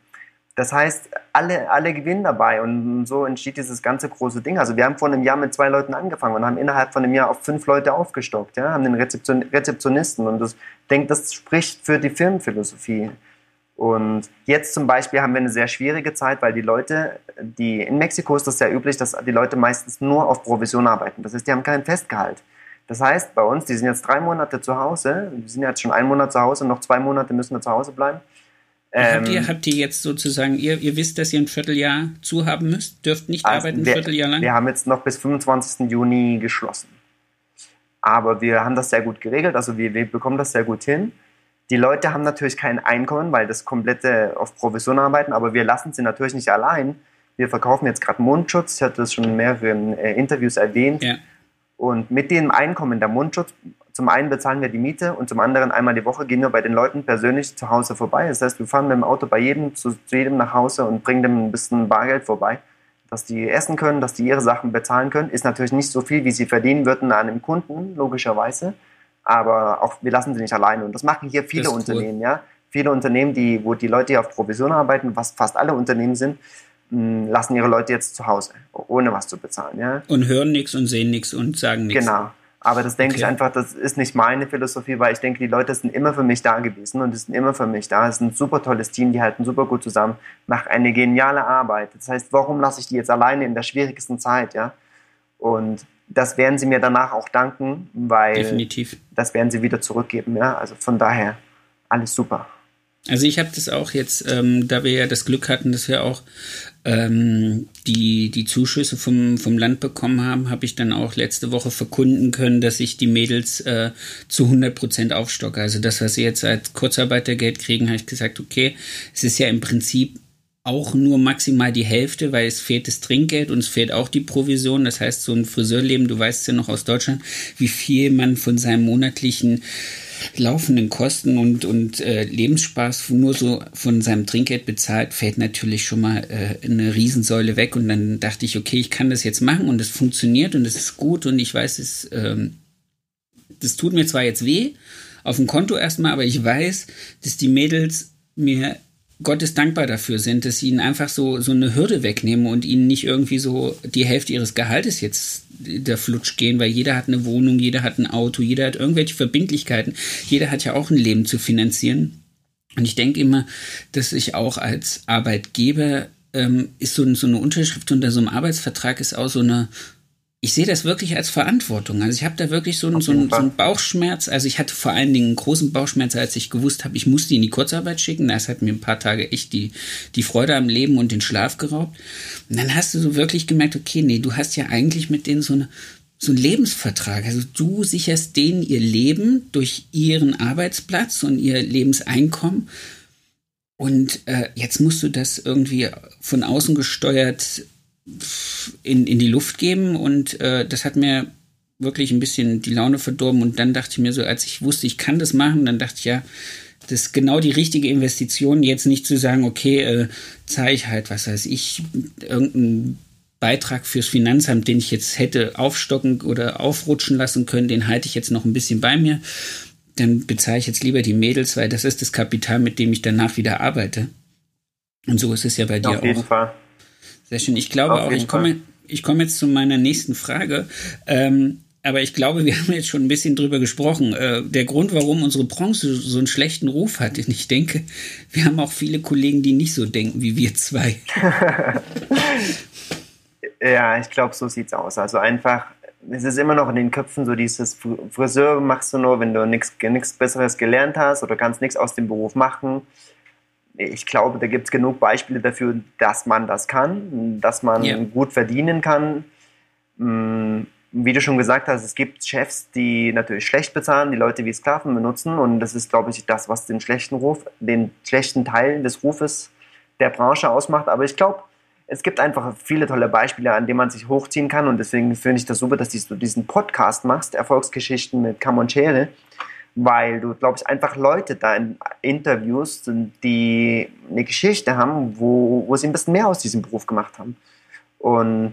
Das heißt, alle, alle gewinnen dabei und so entsteht dieses ganze große Ding. Also wir haben vor einem Jahr mit zwei Leuten angefangen und haben innerhalb von einem Jahr auf fünf Leute aufgestockt, ja, haben den Rezeption Rezeptionisten und das, denke, das spricht für die Firmenphilosophie. Und jetzt zum Beispiel haben wir eine sehr schwierige Zeit, weil die Leute, die in Mexiko ist das sehr üblich, dass die Leute meistens nur auf Provision arbeiten. Das heißt, die haben kein Festgehalt. Das heißt, bei uns, die sind jetzt drei Monate zu Hause, wir sind jetzt schon einen Monat zu Hause, noch zwei Monate müssen wir zu Hause bleiben. Ähm, habt, ihr, habt ihr jetzt sozusagen, ihr, ihr wisst, dass ihr ein Vierteljahr zu haben müsst, dürft nicht also arbeiten ein wir, Vierteljahr lang? Wir haben jetzt noch bis 25. Juni geschlossen. Aber wir haben das sehr gut geregelt, also wir, wir bekommen das sehr gut hin. Die Leute haben natürlich kein Einkommen, weil das komplette auf Provision arbeiten, aber wir lassen sie natürlich nicht allein. Wir verkaufen jetzt gerade Mundschutz, ich hatte das schon in mehreren äh, Interviews erwähnt. Ja. Und mit dem Einkommen der Mundschutz, zum einen bezahlen wir die Miete und zum anderen einmal die Woche gehen wir bei den Leuten persönlich zu Hause vorbei. Das heißt, wir fahren mit dem Auto bei jedem zu, zu jedem nach Hause und bringen dem ein bisschen Bargeld vorbei, dass die essen können, dass die ihre Sachen bezahlen können. Ist natürlich nicht so viel, wie sie verdienen würden an einem Kunden, logischerweise. Aber auch wir lassen sie nicht alleine. Und das machen hier viele Unternehmen, cool. ja. Viele Unternehmen, die, wo die Leute auf Provision arbeiten, was fast alle Unternehmen sind, lassen ihre Leute jetzt zu Hause, ohne was zu bezahlen. Ja? Und hören nichts und sehen nichts und sagen nichts. Genau. Aber das denke okay. ich einfach, das ist nicht meine Philosophie, weil ich denke, die Leute sind immer für mich da gewesen und die sind immer für mich da. Es ist ein super tolles Team, die halten super gut zusammen, machen eine geniale Arbeit. Das heißt, warum lasse ich die jetzt alleine in der schwierigsten Zeit, ja? Und das werden sie mir danach auch danken, weil Definitiv. das werden sie wieder zurückgeben, ja? Also von daher alles super. Also ich habe das auch jetzt, ähm, da wir ja das Glück hatten, dass wir auch ähm, die, die Zuschüsse vom, vom Land bekommen haben, habe ich dann auch letzte Woche verkunden können, dass ich die Mädels äh, zu 100 Prozent aufstocke. Also das, was sie jetzt als Kurzarbeitergeld kriegen, habe ich gesagt, okay, es ist ja im Prinzip auch nur maximal die Hälfte, weil es fehlt das Trinkgeld und es fehlt auch die Provision. Das heißt, so ein Friseurleben, du weißt ja noch aus Deutschland, wie viel man von seinem monatlichen laufenden Kosten und, und äh, Lebensspaß nur so von seinem Trinkgeld bezahlt, fällt natürlich schon mal äh, eine Riesensäule weg. Und dann dachte ich, okay, ich kann das jetzt machen und es funktioniert und es ist gut und ich weiß, es, ähm, das tut mir zwar jetzt weh, auf dem Konto erstmal, aber ich weiß, dass die Mädels mir Gottes dankbar dafür sind, dass sie ihnen einfach so, so eine Hürde wegnehmen und ihnen nicht irgendwie so die Hälfte ihres Gehaltes jetzt der Flutsch gehen, weil jeder hat eine Wohnung, jeder hat ein Auto, jeder hat irgendwelche Verbindlichkeiten, jeder hat ja auch ein Leben zu finanzieren. Und ich denke immer, dass ich auch als Arbeitgeber ähm, ist so, so eine Unterschrift unter so einem Arbeitsvertrag ist auch so eine ich sehe das wirklich als Verantwortung. Also ich habe da wirklich so einen, so, einen, so einen Bauchschmerz. Also ich hatte vor allen Dingen einen großen Bauchschmerz, als ich gewusst habe, ich muss die in die Kurzarbeit schicken. Das hat mir ein paar Tage echt die, die Freude am Leben und den Schlaf geraubt. Und dann hast du so wirklich gemerkt, okay, nee, du hast ja eigentlich mit denen so eine, so ein Lebensvertrag. Also du sicherst denen ihr Leben durch ihren Arbeitsplatz und ihr Lebenseinkommen. Und äh, jetzt musst du das irgendwie von außen gesteuert in, in die Luft geben und äh, das hat mir wirklich ein bisschen die Laune verdorben und dann dachte ich mir so, als ich wusste, ich kann das machen, dann dachte ich ja, das ist genau die richtige Investition, jetzt nicht zu sagen, okay, äh, zahle ich halt, was weiß ich, irgendeinen Beitrag fürs Finanzamt, den ich jetzt hätte aufstocken oder aufrutschen lassen können, den halte ich jetzt noch ein bisschen bei mir. Dann bezahle ich jetzt lieber die Mädels, weil das ist das Kapital, mit dem ich danach wieder arbeite. Und so ist es ja bei dir auch. Auf jeden Fall. Sehr schön. Ich glaube auch, ich komme, ich komme jetzt zu meiner nächsten Frage. Ähm, aber ich glaube, wir [laughs] haben jetzt schon ein bisschen drüber gesprochen. Äh, der Grund, warum unsere Branche so einen schlechten Ruf hat, und ich denke, wir haben auch viele Kollegen, die nicht so denken wie wir zwei. [laughs] ja, ich glaube, so sieht es aus. Also einfach, es ist immer noch in den Köpfen so dieses Friseur machst du nur, wenn du nichts Besseres gelernt hast oder kannst nichts aus dem Beruf machen. Ich glaube, da gibt es genug Beispiele dafür, dass man das kann, dass man ja. gut verdienen kann mm, wie du schon gesagt hast, es gibt Chefs, die natürlich schlecht bezahlen, die Leute wie Sklaven benutzen und das ist, glaube ich, das, was den schlechten Ruf, den schlechten Teil des Rufes der Branche ausmacht. Aber ich glaube, es gibt einfach viele tolle Beispiele, an denen man sich hochziehen kann und deswegen finde ich das super, dass du diesen Podcast machst, Erfolgsgeschichten mit Camonchere, weil du, glaube ich, einfach Leute da in Interviews, die eine Geschichte haben, wo, wo sie ein bisschen mehr aus diesem Beruf gemacht haben. Und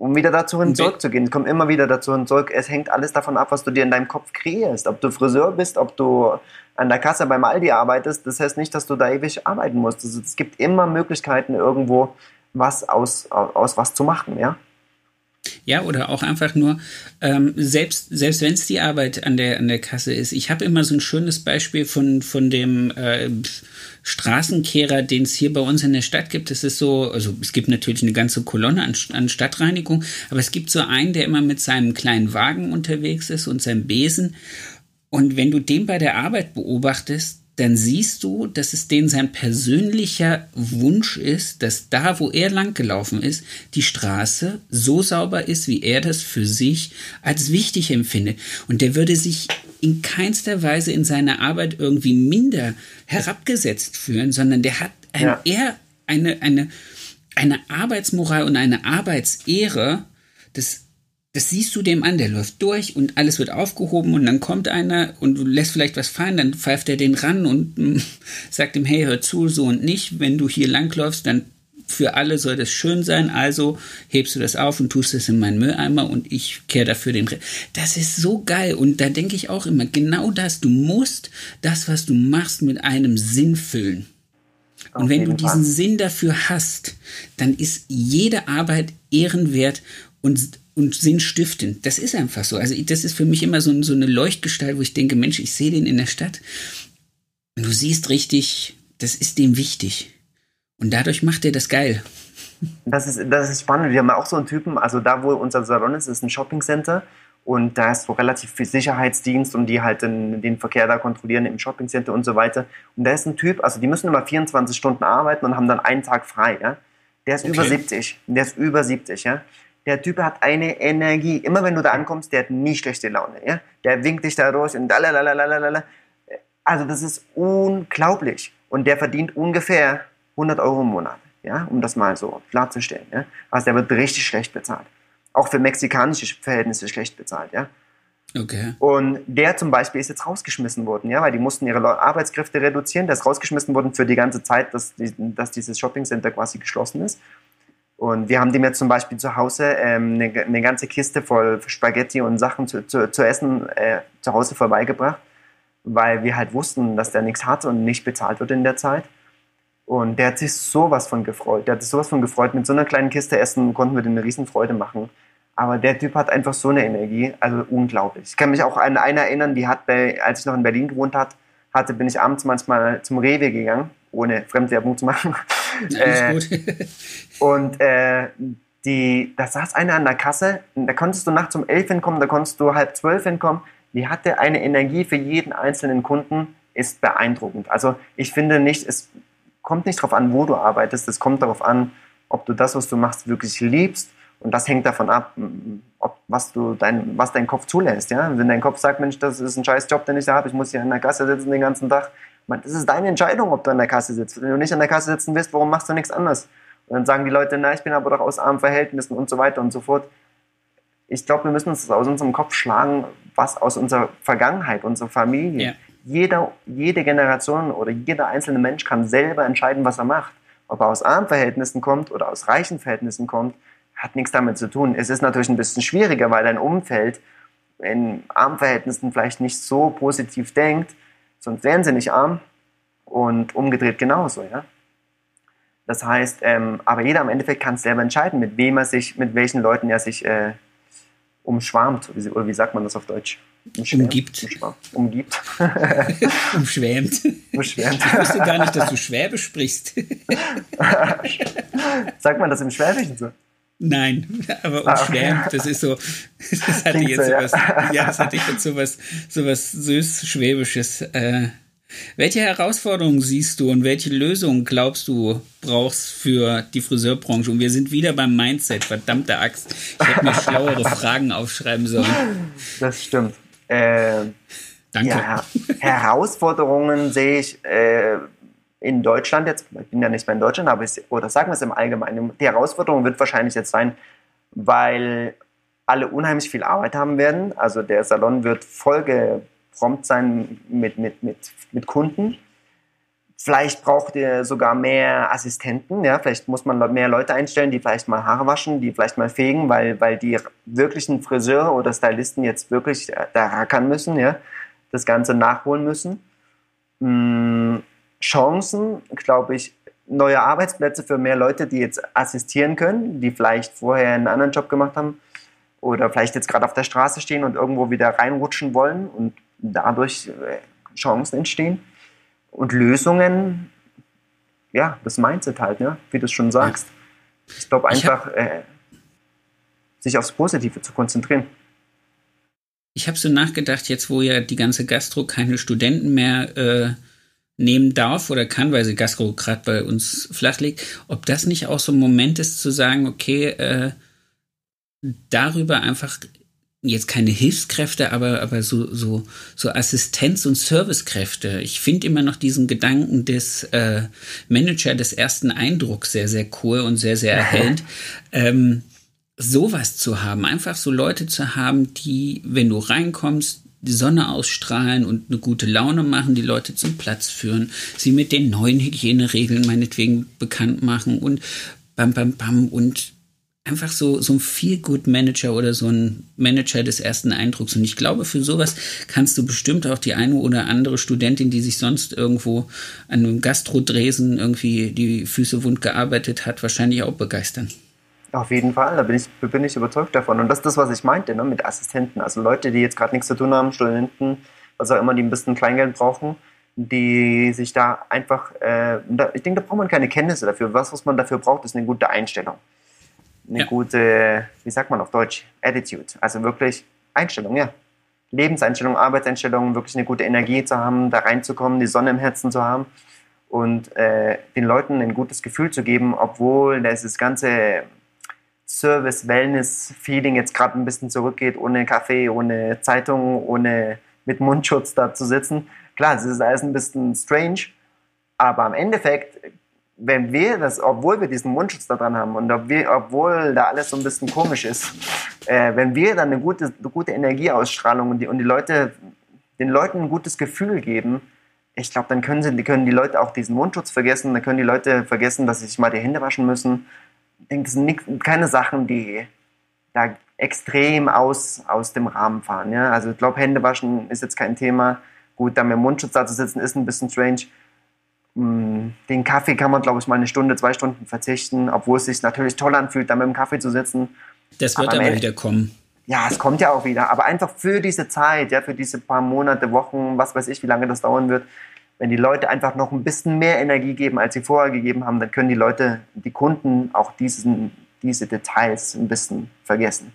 um wieder dazu hin zurückzugehen. Es kommt immer wieder dazu hin zurück. Es hängt alles davon ab, was du dir in deinem Kopf kreierst. Ob du Friseur bist, ob du an der Kasse beim Aldi arbeitest, das heißt nicht, dass du da ewig arbeiten musst. Also es gibt immer Möglichkeiten, irgendwo was aus, aus was zu machen, ja. Ja, oder auch einfach nur, ähm, selbst, selbst wenn es die Arbeit an der, an der Kasse ist. Ich habe immer so ein schönes Beispiel von, von dem äh, Straßenkehrer, den es hier bei uns in der Stadt gibt. Das ist so, also es gibt natürlich eine ganze Kolonne an, an Stadtreinigung, aber es gibt so einen, der immer mit seinem kleinen Wagen unterwegs ist und seinem Besen. Und wenn du den bei der Arbeit beobachtest, dann siehst du, dass es denen sein persönlicher Wunsch ist, dass da, wo er langgelaufen ist, die Straße so sauber ist, wie er das für sich als wichtig empfindet. Und der würde sich in keinster Weise in seiner Arbeit irgendwie minder herabgesetzt fühlen, sondern der hat ein, ja. eher eine, eine, eine Arbeitsmoral und eine Arbeitsehre, das das siehst du dem an, der läuft durch und alles wird aufgehoben und dann kommt einer und du lässt vielleicht was fallen, dann pfeift er den ran und mm, [laughs] sagt ihm, hey, hör zu, so und nicht. Wenn du hier langläufst, dann für alle soll das schön sein, also hebst du das auf und tust es in meinen Mülleimer und ich kehre dafür den. Re das ist so geil und da denke ich auch immer, genau das, du musst das, was du machst, mit einem Sinn füllen. Und wenn du diesen Sinn dafür hast, dann ist jede Arbeit ehrenwert und und sinnstiftend. Das ist einfach so. Also das ist für mich immer so, so eine Leuchtgestalt, wo ich denke, Mensch, ich sehe den in der Stadt. Und du siehst richtig, das ist dem wichtig. Und dadurch macht er das geil. Das ist, das ist spannend. Wir haben auch so einen Typen, also da, wo unser Salon ist, ist ein Shoppingcenter. Und da ist so relativ viel Sicherheitsdienst und die halt den, den Verkehr da kontrollieren im Shoppingcenter und so weiter. Und da ist ein Typ, also die müssen immer 24 Stunden arbeiten und haben dann einen Tag frei. Ja? Der ist okay. über 70. Der ist über 70, ja der Typ hat eine Energie. Immer wenn du da ankommst, der hat nie schlechte Laune. Ja? Der winkt dich da durch und lalalala. Also das ist unglaublich. Und der verdient ungefähr 100 Euro im Monat, ja? um das mal so klarzustellen. Ja? Also der wird richtig schlecht bezahlt. Auch für mexikanische Verhältnisse schlecht bezahlt. Ja? Okay. Und der zum Beispiel ist jetzt rausgeschmissen worden, ja, weil die mussten ihre Arbeitskräfte reduzieren. Der ist rausgeschmissen worden für die ganze Zeit, dass, dass dieses Shoppingcenter quasi geschlossen ist. Und wir haben dem jetzt zum Beispiel zu Hause ähm, eine, eine, ganze Kiste voll Spaghetti und Sachen zu, zu, zu essen äh, zu Hause vorbeigebracht, weil wir halt wussten, dass der nichts hat und nicht bezahlt wird in der Zeit. Und der hat sich sowas von gefreut. Der hat sich sowas von gefreut. Mit so einer kleinen Kiste Essen konnten wir dem eine Riesenfreude machen. Aber der Typ hat einfach so eine Energie, also unglaublich. Ich kann mich auch an eine erinnern, die hat bei, als ich noch in Berlin gewohnt hat, hatte, bin ich abends manchmal zum Rewe gegangen, ohne Fremdwerbung zu machen. Äh, gut. [laughs] und äh, die, da saß einer an der Kasse, da konntest du nachts um elf hinkommen, da konntest du halb zwölf hinkommen. Die hatte eine Energie für jeden einzelnen Kunden, ist beeindruckend. Also ich finde nicht, es kommt nicht darauf an, wo du arbeitest, es kommt darauf an, ob du das, was du machst, wirklich liebst. Und das hängt davon ab, ob, was, du dein, was dein Kopf zulässt. Ja? Wenn dein Kopf sagt, Mensch, das ist ein scheiß Job, den ich da habe, ich muss hier an der Kasse sitzen den ganzen Tag, das ist deine Entscheidung, ob du an der Kasse sitzt. Wenn du nicht an der Kasse sitzen willst, warum machst du nichts anderes? Und dann sagen die Leute, na, ich bin aber doch aus armen Verhältnissen und so weiter und so fort. Ich glaube, wir müssen uns das aus unserem Kopf schlagen, was aus unserer Vergangenheit, unserer Familie. Ja. Jeder, jede Generation oder jeder einzelne Mensch kann selber entscheiden, was er macht. Ob er aus armen Verhältnissen kommt oder aus reichen Verhältnissen kommt, hat nichts damit zu tun. Es ist natürlich ein bisschen schwieriger, weil dein Umfeld in armen Verhältnissen vielleicht nicht so positiv denkt, sonst wären sie nicht arm und umgedreht genauso, ja. Das heißt, ähm, aber jeder am Endeffekt kann es selber entscheiden, mit wem er sich, mit welchen Leuten er sich äh, umschwärmt, oder wie sagt man das auf Deutsch? Umschwärmt, umgibt. Umgibt. [laughs] [laughs] Umschwärmt. Umschwärmt. Ich wusste gar nicht, dass du Schwäbisch sprichst. [laughs] sagt man das im Schwäbischen so? Nein, [laughs] aber umschwärmt, ah, okay. das ist so, [laughs] das hatte Klingt jetzt so, sowas, ja. ja, das hatte ich jetzt sowas, sowas süß-schwäbisches. Äh, welche Herausforderungen siehst du und welche Lösungen glaubst du brauchst für die Friseurbranche? Und wir sind wieder beim Mindset, verdammte Axt. Ich hätte mir schlauere [laughs] Fragen aufschreiben sollen. Das stimmt. Äh, Danke. Ja, Herausforderungen sehe ich äh, in Deutschland jetzt, ich bin ja nicht mehr in Deutschland, aber ich, oder sagen wir es im Allgemeinen, die Herausforderung wird wahrscheinlich jetzt sein, weil alle unheimlich viel Arbeit haben werden. Also der Salon wird vollgeprompt sein mit, mit, mit, mit Kunden. Vielleicht braucht ihr sogar mehr Assistenten, ja, vielleicht muss man mehr Leute einstellen, die vielleicht mal Haare waschen, die vielleicht mal fegen, weil, weil die wirklichen Friseure oder Stylisten jetzt wirklich da rackern müssen, ja, das Ganze nachholen müssen. Hm Chancen, glaube ich, neue Arbeitsplätze für mehr Leute, die jetzt assistieren können, die vielleicht vorher einen anderen Job gemacht haben oder vielleicht jetzt gerade auf der Straße stehen und irgendwo wieder reinrutschen wollen und dadurch äh, Chancen entstehen. Und Lösungen, ja, das Mindset halt, ne? wie du es schon sagst. Ich glaube einfach, ich äh, sich aufs Positive zu konzentrieren. Ich habe so nachgedacht, jetzt wo ja die ganze Gastro keine Studenten mehr äh, nehmen darf oder kann, weil sie Gastro gerade bei uns flach liegt, ob das nicht auch so ein Moment ist zu sagen, okay, äh, darüber einfach jetzt keine Hilfskräfte, aber, aber so, so, so Assistenz- und Servicekräfte. Ich finde immer noch diesen Gedanken des äh, Manager des ersten Eindrucks sehr, sehr cool und sehr, sehr [laughs] erhellend. ähm, sowas zu haben, einfach so Leute zu haben, die, wenn du reinkommst, die Sonne ausstrahlen und eine gute Laune machen, die Leute zum Platz führen, sie mit den neuen Hygieneregeln meinetwegen bekannt machen und bam, bam, bam und einfach so, so ein Feel-Good-Manager oder so ein Manager des ersten Eindrucks. Und ich glaube, für sowas kannst du bestimmt auch die eine oder andere Studentin, die sich sonst irgendwo an einem Gastrodresen irgendwie die Füße wund gearbeitet hat, wahrscheinlich auch begeistern. Auf jeden Fall, da bin ich, bin ich überzeugt davon. Und das ist das, was ich meinte ne, mit Assistenten. Also Leute, die jetzt gerade nichts zu tun haben, Studenten, was auch immer, die ein bisschen Kleingeld brauchen, die sich da einfach, äh, da, ich denke, da braucht man keine Kenntnisse dafür. Was, was man dafür braucht, ist eine gute Einstellung. Eine ja. gute, wie sagt man auf Deutsch, Attitude. Also wirklich Einstellung, ja. Lebenseinstellung, Arbeitseinstellung, wirklich eine gute Energie zu haben, da reinzukommen, die Sonne im Herzen zu haben und äh, den Leuten ein gutes Gefühl zu geben, obwohl dieses ganze Service-Wellness-Feeling jetzt gerade ein bisschen zurückgeht, ohne Kaffee, ohne Zeitung, ohne mit Mundschutz da zu sitzen. Klar, es ist alles ein bisschen strange, aber am Endeffekt, wenn wir das, obwohl wir diesen Mundschutz da dran haben und ob wir, obwohl da alles so ein bisschen komisch ist, äh, wenn wir dann eine gute, eine gute Energieausstrahlung und die, und die Leute, den Leuten ein gutes Gefühl geben, ich glaube, dann können, sie, können die Leute auch diesen Mundschutz vergessen, dann können die Leute vergessen, dass sie sich mal die Hände waschen müssen denke, das sind nicht, keine Sachen, die da extrem aus, aus dem Rahmen fahren. Ja? Also ich glaube, Händewaschen ist jetzt kein Thema. Gut, da mit dem Mundschutz da zu sitzen, ist ein bisschen strange. Mm, den Kaffee kann man, glaube ich, mal eine Stunde, zwei Stunden verzichten, obwohl es sich natürlich toll anfühlt, da mit dem Kaffee zu sitzen. Das wird aber, aber wieder kommen. Ja, es kommt ja auch wieder. Aber einfach für diese Zeit, ja, für diese paar Monate, Wochen, was weiß ich, wie lange das dauern wird, wenn die Leute einfach noch ein bisschen mehr Energie geben, als sie vorher gegeben haben, dann können die Leute, die Kunden auch diesen, diese Details ein bisschen vergessen.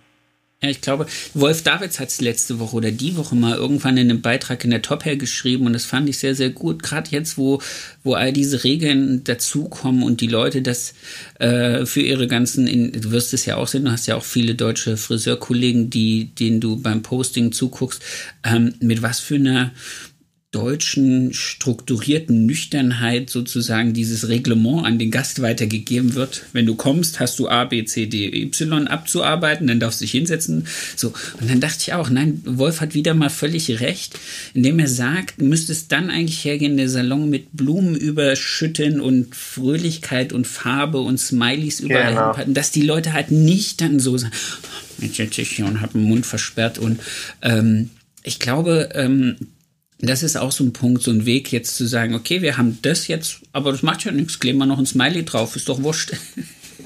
Ja, ich glaube, Wolf Davids hat es letzte Woche oder die Woche mal irgendwann in einem Beitrag in der Top Hair geschrieben und das fand ich sehr, sehr gut. Gerade jetzt, wo, wo all diese Regeln dazukommen und die Leute das äh, für ihre ganzen, in, du wirst es ja auch sehen, du hast ja auch viele deutsche Friseurkollegen, die, denen du beim Posting zuguckst, ähm, mit was für einer deutschen strukturierten Nüchternheit sozusagen dieses Reglement an den Gast weitergegeben wird. Wenn du kommst, hast du A, B, C, D, Y abzuarbeiten, dann darfst du dich hinsetzen. So. Und dann dachte ich auch, nein, Wolf hat wieder mal völlig recht, indem er sagt, müsstest dann eigentlich hergehen, den Salon mit Blumen überschütten und Fröhlichkeit und Farbe und Smileys überall genau. hinpacken, dass die Leute halt nicht dann so sagen, jetzt sitze ich hier und habe den Mund versperrt und ähm, ich glaube, ähm, das ist auch so ein Punkt, so ein Weg jetzt zu sagen, okay, wir haben das jetzt, aber das macht ja nichts, kleben wir noch ein Smiley drauf, ist doch wurscht. [laughs]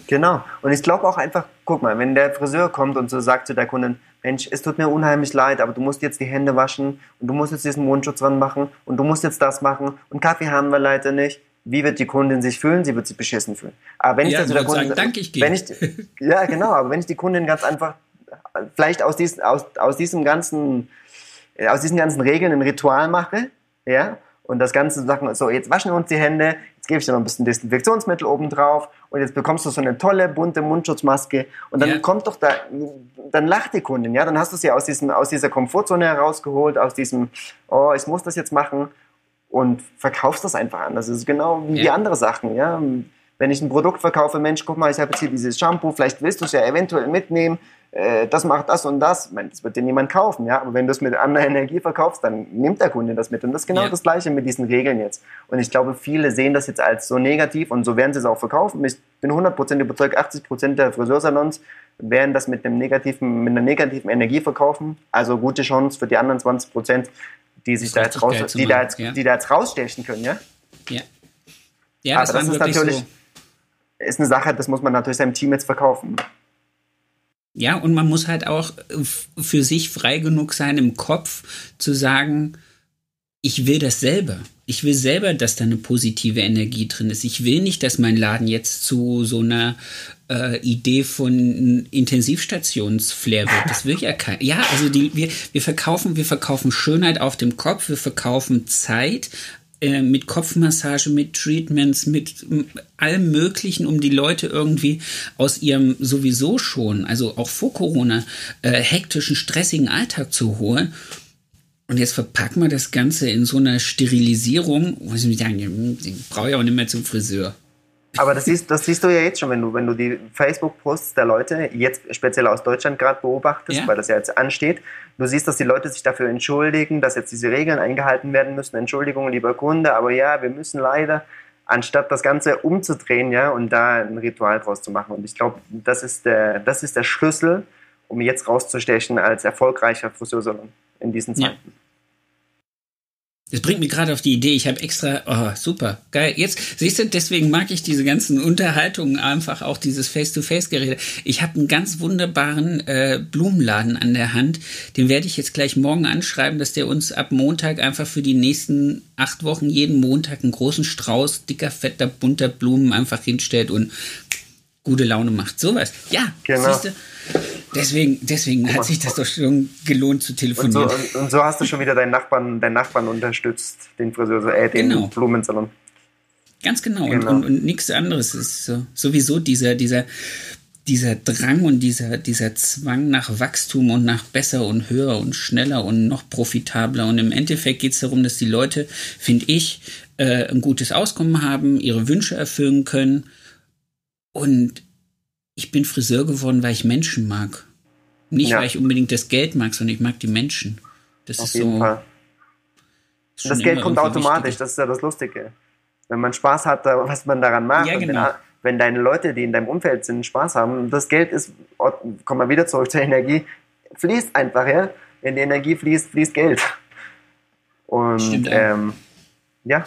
Genau. Und ich glaube auch einfach, guck mal, wenn der Friseur kommt und so sagt zu der Kundin, Mensch, es tut mir unheimlich leid, aber du musst jetzt die Hände waschen und du musst jetzt diesen Mundschutz dran machen und du musst jetzt das machen und Kaffee haben wir leider nicht. Wie wird die Kundin sich fühlen? Sie wird sich beschissen fühlen. Aber wenn ja, ich der Kundin, sagen, danke, ich gehe. Wenn ich, [laughs] ja, genau, aber wenn ich die Kundin ganz einfach, vielleicht aus, dies, aus, aus diesem ganzen äh, aus diesen ganzen Regeln ein Ritual mache, ja, und das Ganze Sachen, so, jetzt waschen wir uns die Hände, jetzt gebe ich dir noch ein bisschen Desinfektionsmittel oben drauf und jetzt bekommst du so eine tolle, bunte Mundschutzmaske und dann ja. kommt doch da, dann lacht die Kundin, ja, dann hast du sie aus, diesem, aus dieser Komfortzone herausgeholt, aus diesem, oh, ich muss das jetzt machen und verkaufst das einfach an. Das ist genau wie ja. andere Sachen, ja. Wenn ich ein Produkt verkaufe, Mensch, guck mal, ich habe jetzt hier dieses Shampoo, vielleicht willst du es ja eventuell mitnehmen, äh, das macht das und das. Ich meine, das wird dir niemand kaufen, ja. Aber wenn du es mit anderer Energie verkaufst, dann nimmt der Kunde das mit. Und das ist genau ja. das Gleiche mit diesen Regeln jetzt. Und ich glaube, viele sehen das jetzt als so negativ und so werden sie es auch verkaufen. Ich bin 100% überzeugt, 80% der Friseursalons werden das mit, einem negativen, mit einer negativen Energie verkaufen. Also gute Chance für die anderen 20%, die sich da jetzt, raus, die, da jetzt, ja. die da jetzt rausstechen können, ja. Ja. Ja, das, das ist natürlich so. ist eine Sache, das muss man natürlich seinem Team jetzt verkaufen. Ja, und man muss halt auch äh, für sich frei genug sein im Kopf zu sagen, ich will das selber. Ich will selber, dass da eine positive Energie drin ist. Ich will nicht, dass mein Laden jetzt zu so einer äh, Idee von Intensivstationsflair wird. Das will ja keiner. Ja, also die, wir, wir verkaufen, wir verkaufen Schönheit auf dem Kopf, wir verkaufen Zeit, äh, mit Kopfmassage, mit Treatments, mit allem Möglichen, um die Leute irgendwie aus ihrem sowieso schon, also auch vor Corona, äh, hektischen, stressigen Alltag zu holen. Und jetzt verpacken wir das Ganze in so einer Sterilisierung, wo ich sagen, ich brauche ja auch nicht mehr zum Friseur. Aber das siehst, das siehst du ja jetzt schon, wenn du, wenn du die Facebook-Posts der Leute, jetzt speziell aus Deutschland gerade beobachtest, ja. weil das ja jetzt ansteht. Du siehst, dass die Leute sich dafür entschuldigen, dass jetzt diese Regeln eingehalten werden müssen. Entschuldigung, lieber Kunde, aber ja, wir müssen leider, anstatt das Ganze umzudrehen, ja, und da ein Ritual draus zu machen. Und ich glaube, das ist der, das ist der Schlüssel, um jetzt rauszustechen als erfolgreicher Friseursalon in diesen Zeiten. Ja. Das bringt mich gerade auf die Idee. Ich habe extra, oh, super, geil. Jetzt, siehst du, deswegen mag ich diese ganzen Unterhaltungen einfach, auch dieses Face-to-Face-Gerede. Ich habe einen ganz wunderbaren äh, Blumenladen an der Hand. Den werde ich jetzt gleich morgen anschreiben, dass der uns ab Montag einfach für die nächsten acht Wochen jeden Montag einen großen Strauß dicker, fetter, bunter Blumen einfach hinstellt und gute Laune macht. Sowas. Ja, genau. siehst du? Deswegen, deswegen hat sich das doch schon gelohnt zu telefonieren. Und so, und, und so hast du schon wieder deinen Nachbarn, deinen Nachbarn unterstützt, den Friseur, äh, den genau. Blumensalon. Ganz genau. genau. Und, und, und nichts anderes ist so, sowieso dieser, dieser, dieser Drang und dieser, dieser Zwang nach Wachstum und nach besser und höher und schneller und noch profitabler. Und im Endeffekt geht es darum, dass die Leute, finde ich, äh, ein gutes Auskommen haben, ihre Wünsche erfüllen können. Und ich bin Friseur geworden, weil ich Menschen mag. Nicht, ja. weil ich unbedingt das Geld mag, sondern ich mag die Menschen. Das Auf ist jeden so. Fall. Das Geld kommt automatisch, wichtig. das ist ja das Lustige. Wenn man Spaß hat, was man daran macht. Ja, genau. wenn, wenn deine Leute, die in deinem Umfeld sind, Spaß haben, das Geld ist, kommen wir wieder zurück zur Energie, fließt einfach, ja. Wenn die Energie fließt, fließt Geld. Und Stimmt, ähm, ja,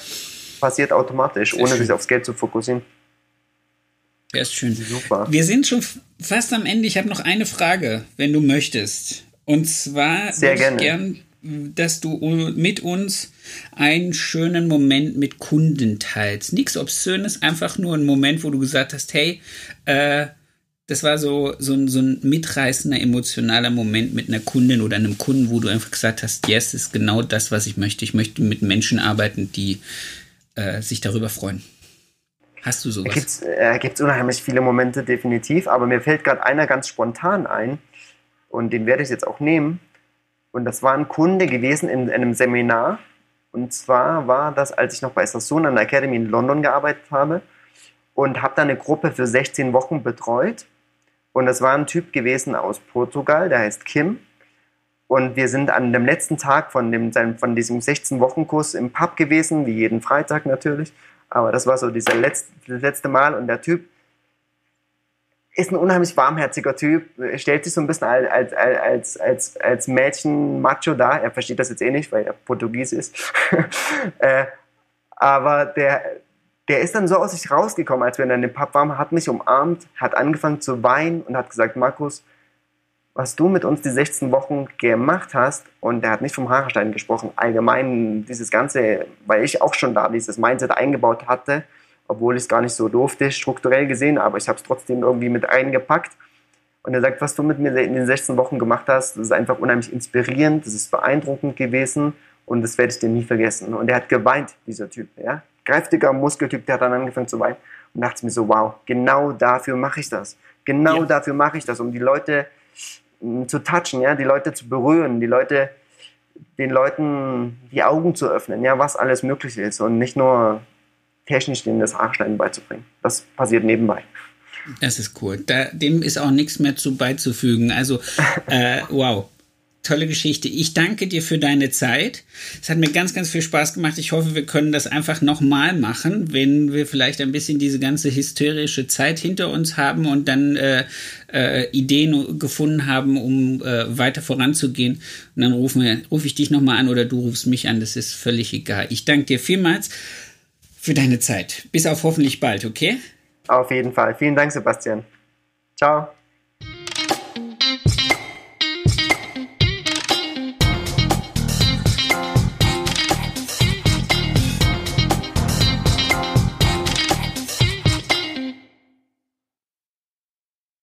passiert automatisch, ohne sich aufs Geld zu fokussieren. Ja, ist schön. Super. Wir sind schon fast am Ende. Ich habe noch eine Frage, wenn du möchtest. Und zwar Sehr gerne. ich gern, dass du mit uns einen schönen Moment mit Kunden teilst. Nichts Obszönes, einfach nur ein Moment, wo du gesagt hast, hey, äh, das war so, so, ein, so ein mitreißender, emotionaler Moment mit einer Kundin oder einem Kunden, wo du einfach gesagt hast, yes, ist genau das, was ich möchte. Ich möchte mit Menschen arbeiten, die äh, sich darüber freuen. Hast du sowas? Gibt's, äh, gibt's unheimlich viele Momente, definitiv. Aber mir fällt gerade einer ganz spontan ein. Und den werde ich jetzt auch nehmen. Und das war ein Kunde gewesen in, in einem Seminar. Und zwar war das, als ich noch bei Sassoon an der Academy in London gearbeitet habe und habe da eine Gruppe für 16 Wochen betreut. Und das war ein Typ gewesen aus Portugal, der heißt Kim. Und wir sind an dem letzten Tag von, dem, von diesem 16-Wochen-Kurs im Pub gewesen, wie jeden Freitag natürlich. Aber das war so dieser letzte, das letzte Mal. Und der Typ ist ein unheimlich warmherziger Typ, stellt sich so ein bisschen als, als, als, als Mädchen-Macho dar. Er versteht das jetzt eh nicht, weil er Portugies ist. [laughs] äh, aber der, der ist dann so aus sich rausgekommen, als wir in dem Pub waren, hat mich umarmt, hat angefangen zu weinen und hat gesagt, Markus, was du mit uns die 16 Wochen gemacht hast, und er hat nicht vom Haarstein gesprochen, allgemein dieses Ganze, weil ich auch schon da dieses Mindset eingebaut hatte, obwohl ich es gar nicht so durfte, strukturell gesehen, aber ich habe es trotzdem irgendwie mit eingepackt. Und er sagt, was du mit mir in den 16 Wochen gemacht hast, das ist einfach unheimlich inspirierend, das ist beeindruckend gewesen und das werde ich dir nie vergessen. Und er hat geweint, dieser Typ. Ja? Kräftiger Muskeltyp, der hat dann angefangen zu weinen und dachte mir so, wow, genau dafür mache ich das. Genau ja. dafür mache ich das, um die Leute zu touchen, ja, die Leute zu berühren, die Leute, den Leuten die Augen zu öffnen, ja, was alles möglich ist und nicht nur technisch denen das Haarschneiden beizubringen. Das passiert nebenbei. Das ist cool. Da, dem ist auch nichts mehr zu beizufügen. Also, äh, wow. Tolle Geschichte. Ich danke dir für deine Zeit. Es hat mir ganz, ganz viel Spaß gemacht. Ich hoffe, wir können das einfach nochmal machen, wenn wir vielleicht ein bisschen diese ganze hysterische Zeit hinter uns haben und dann äh, äh, Ideen gefunden haben, um äh, weiter voranzugehen. Und dann rufe ruf ich dich nochmal an oder du rufst mich an. Das ist völlig egal. Ich danke dir vielmals für deine Zeit. Bis auf hoffentlich bald, okay? Auf jeden Fall. Vielen Dank, Sebastian. Ciao.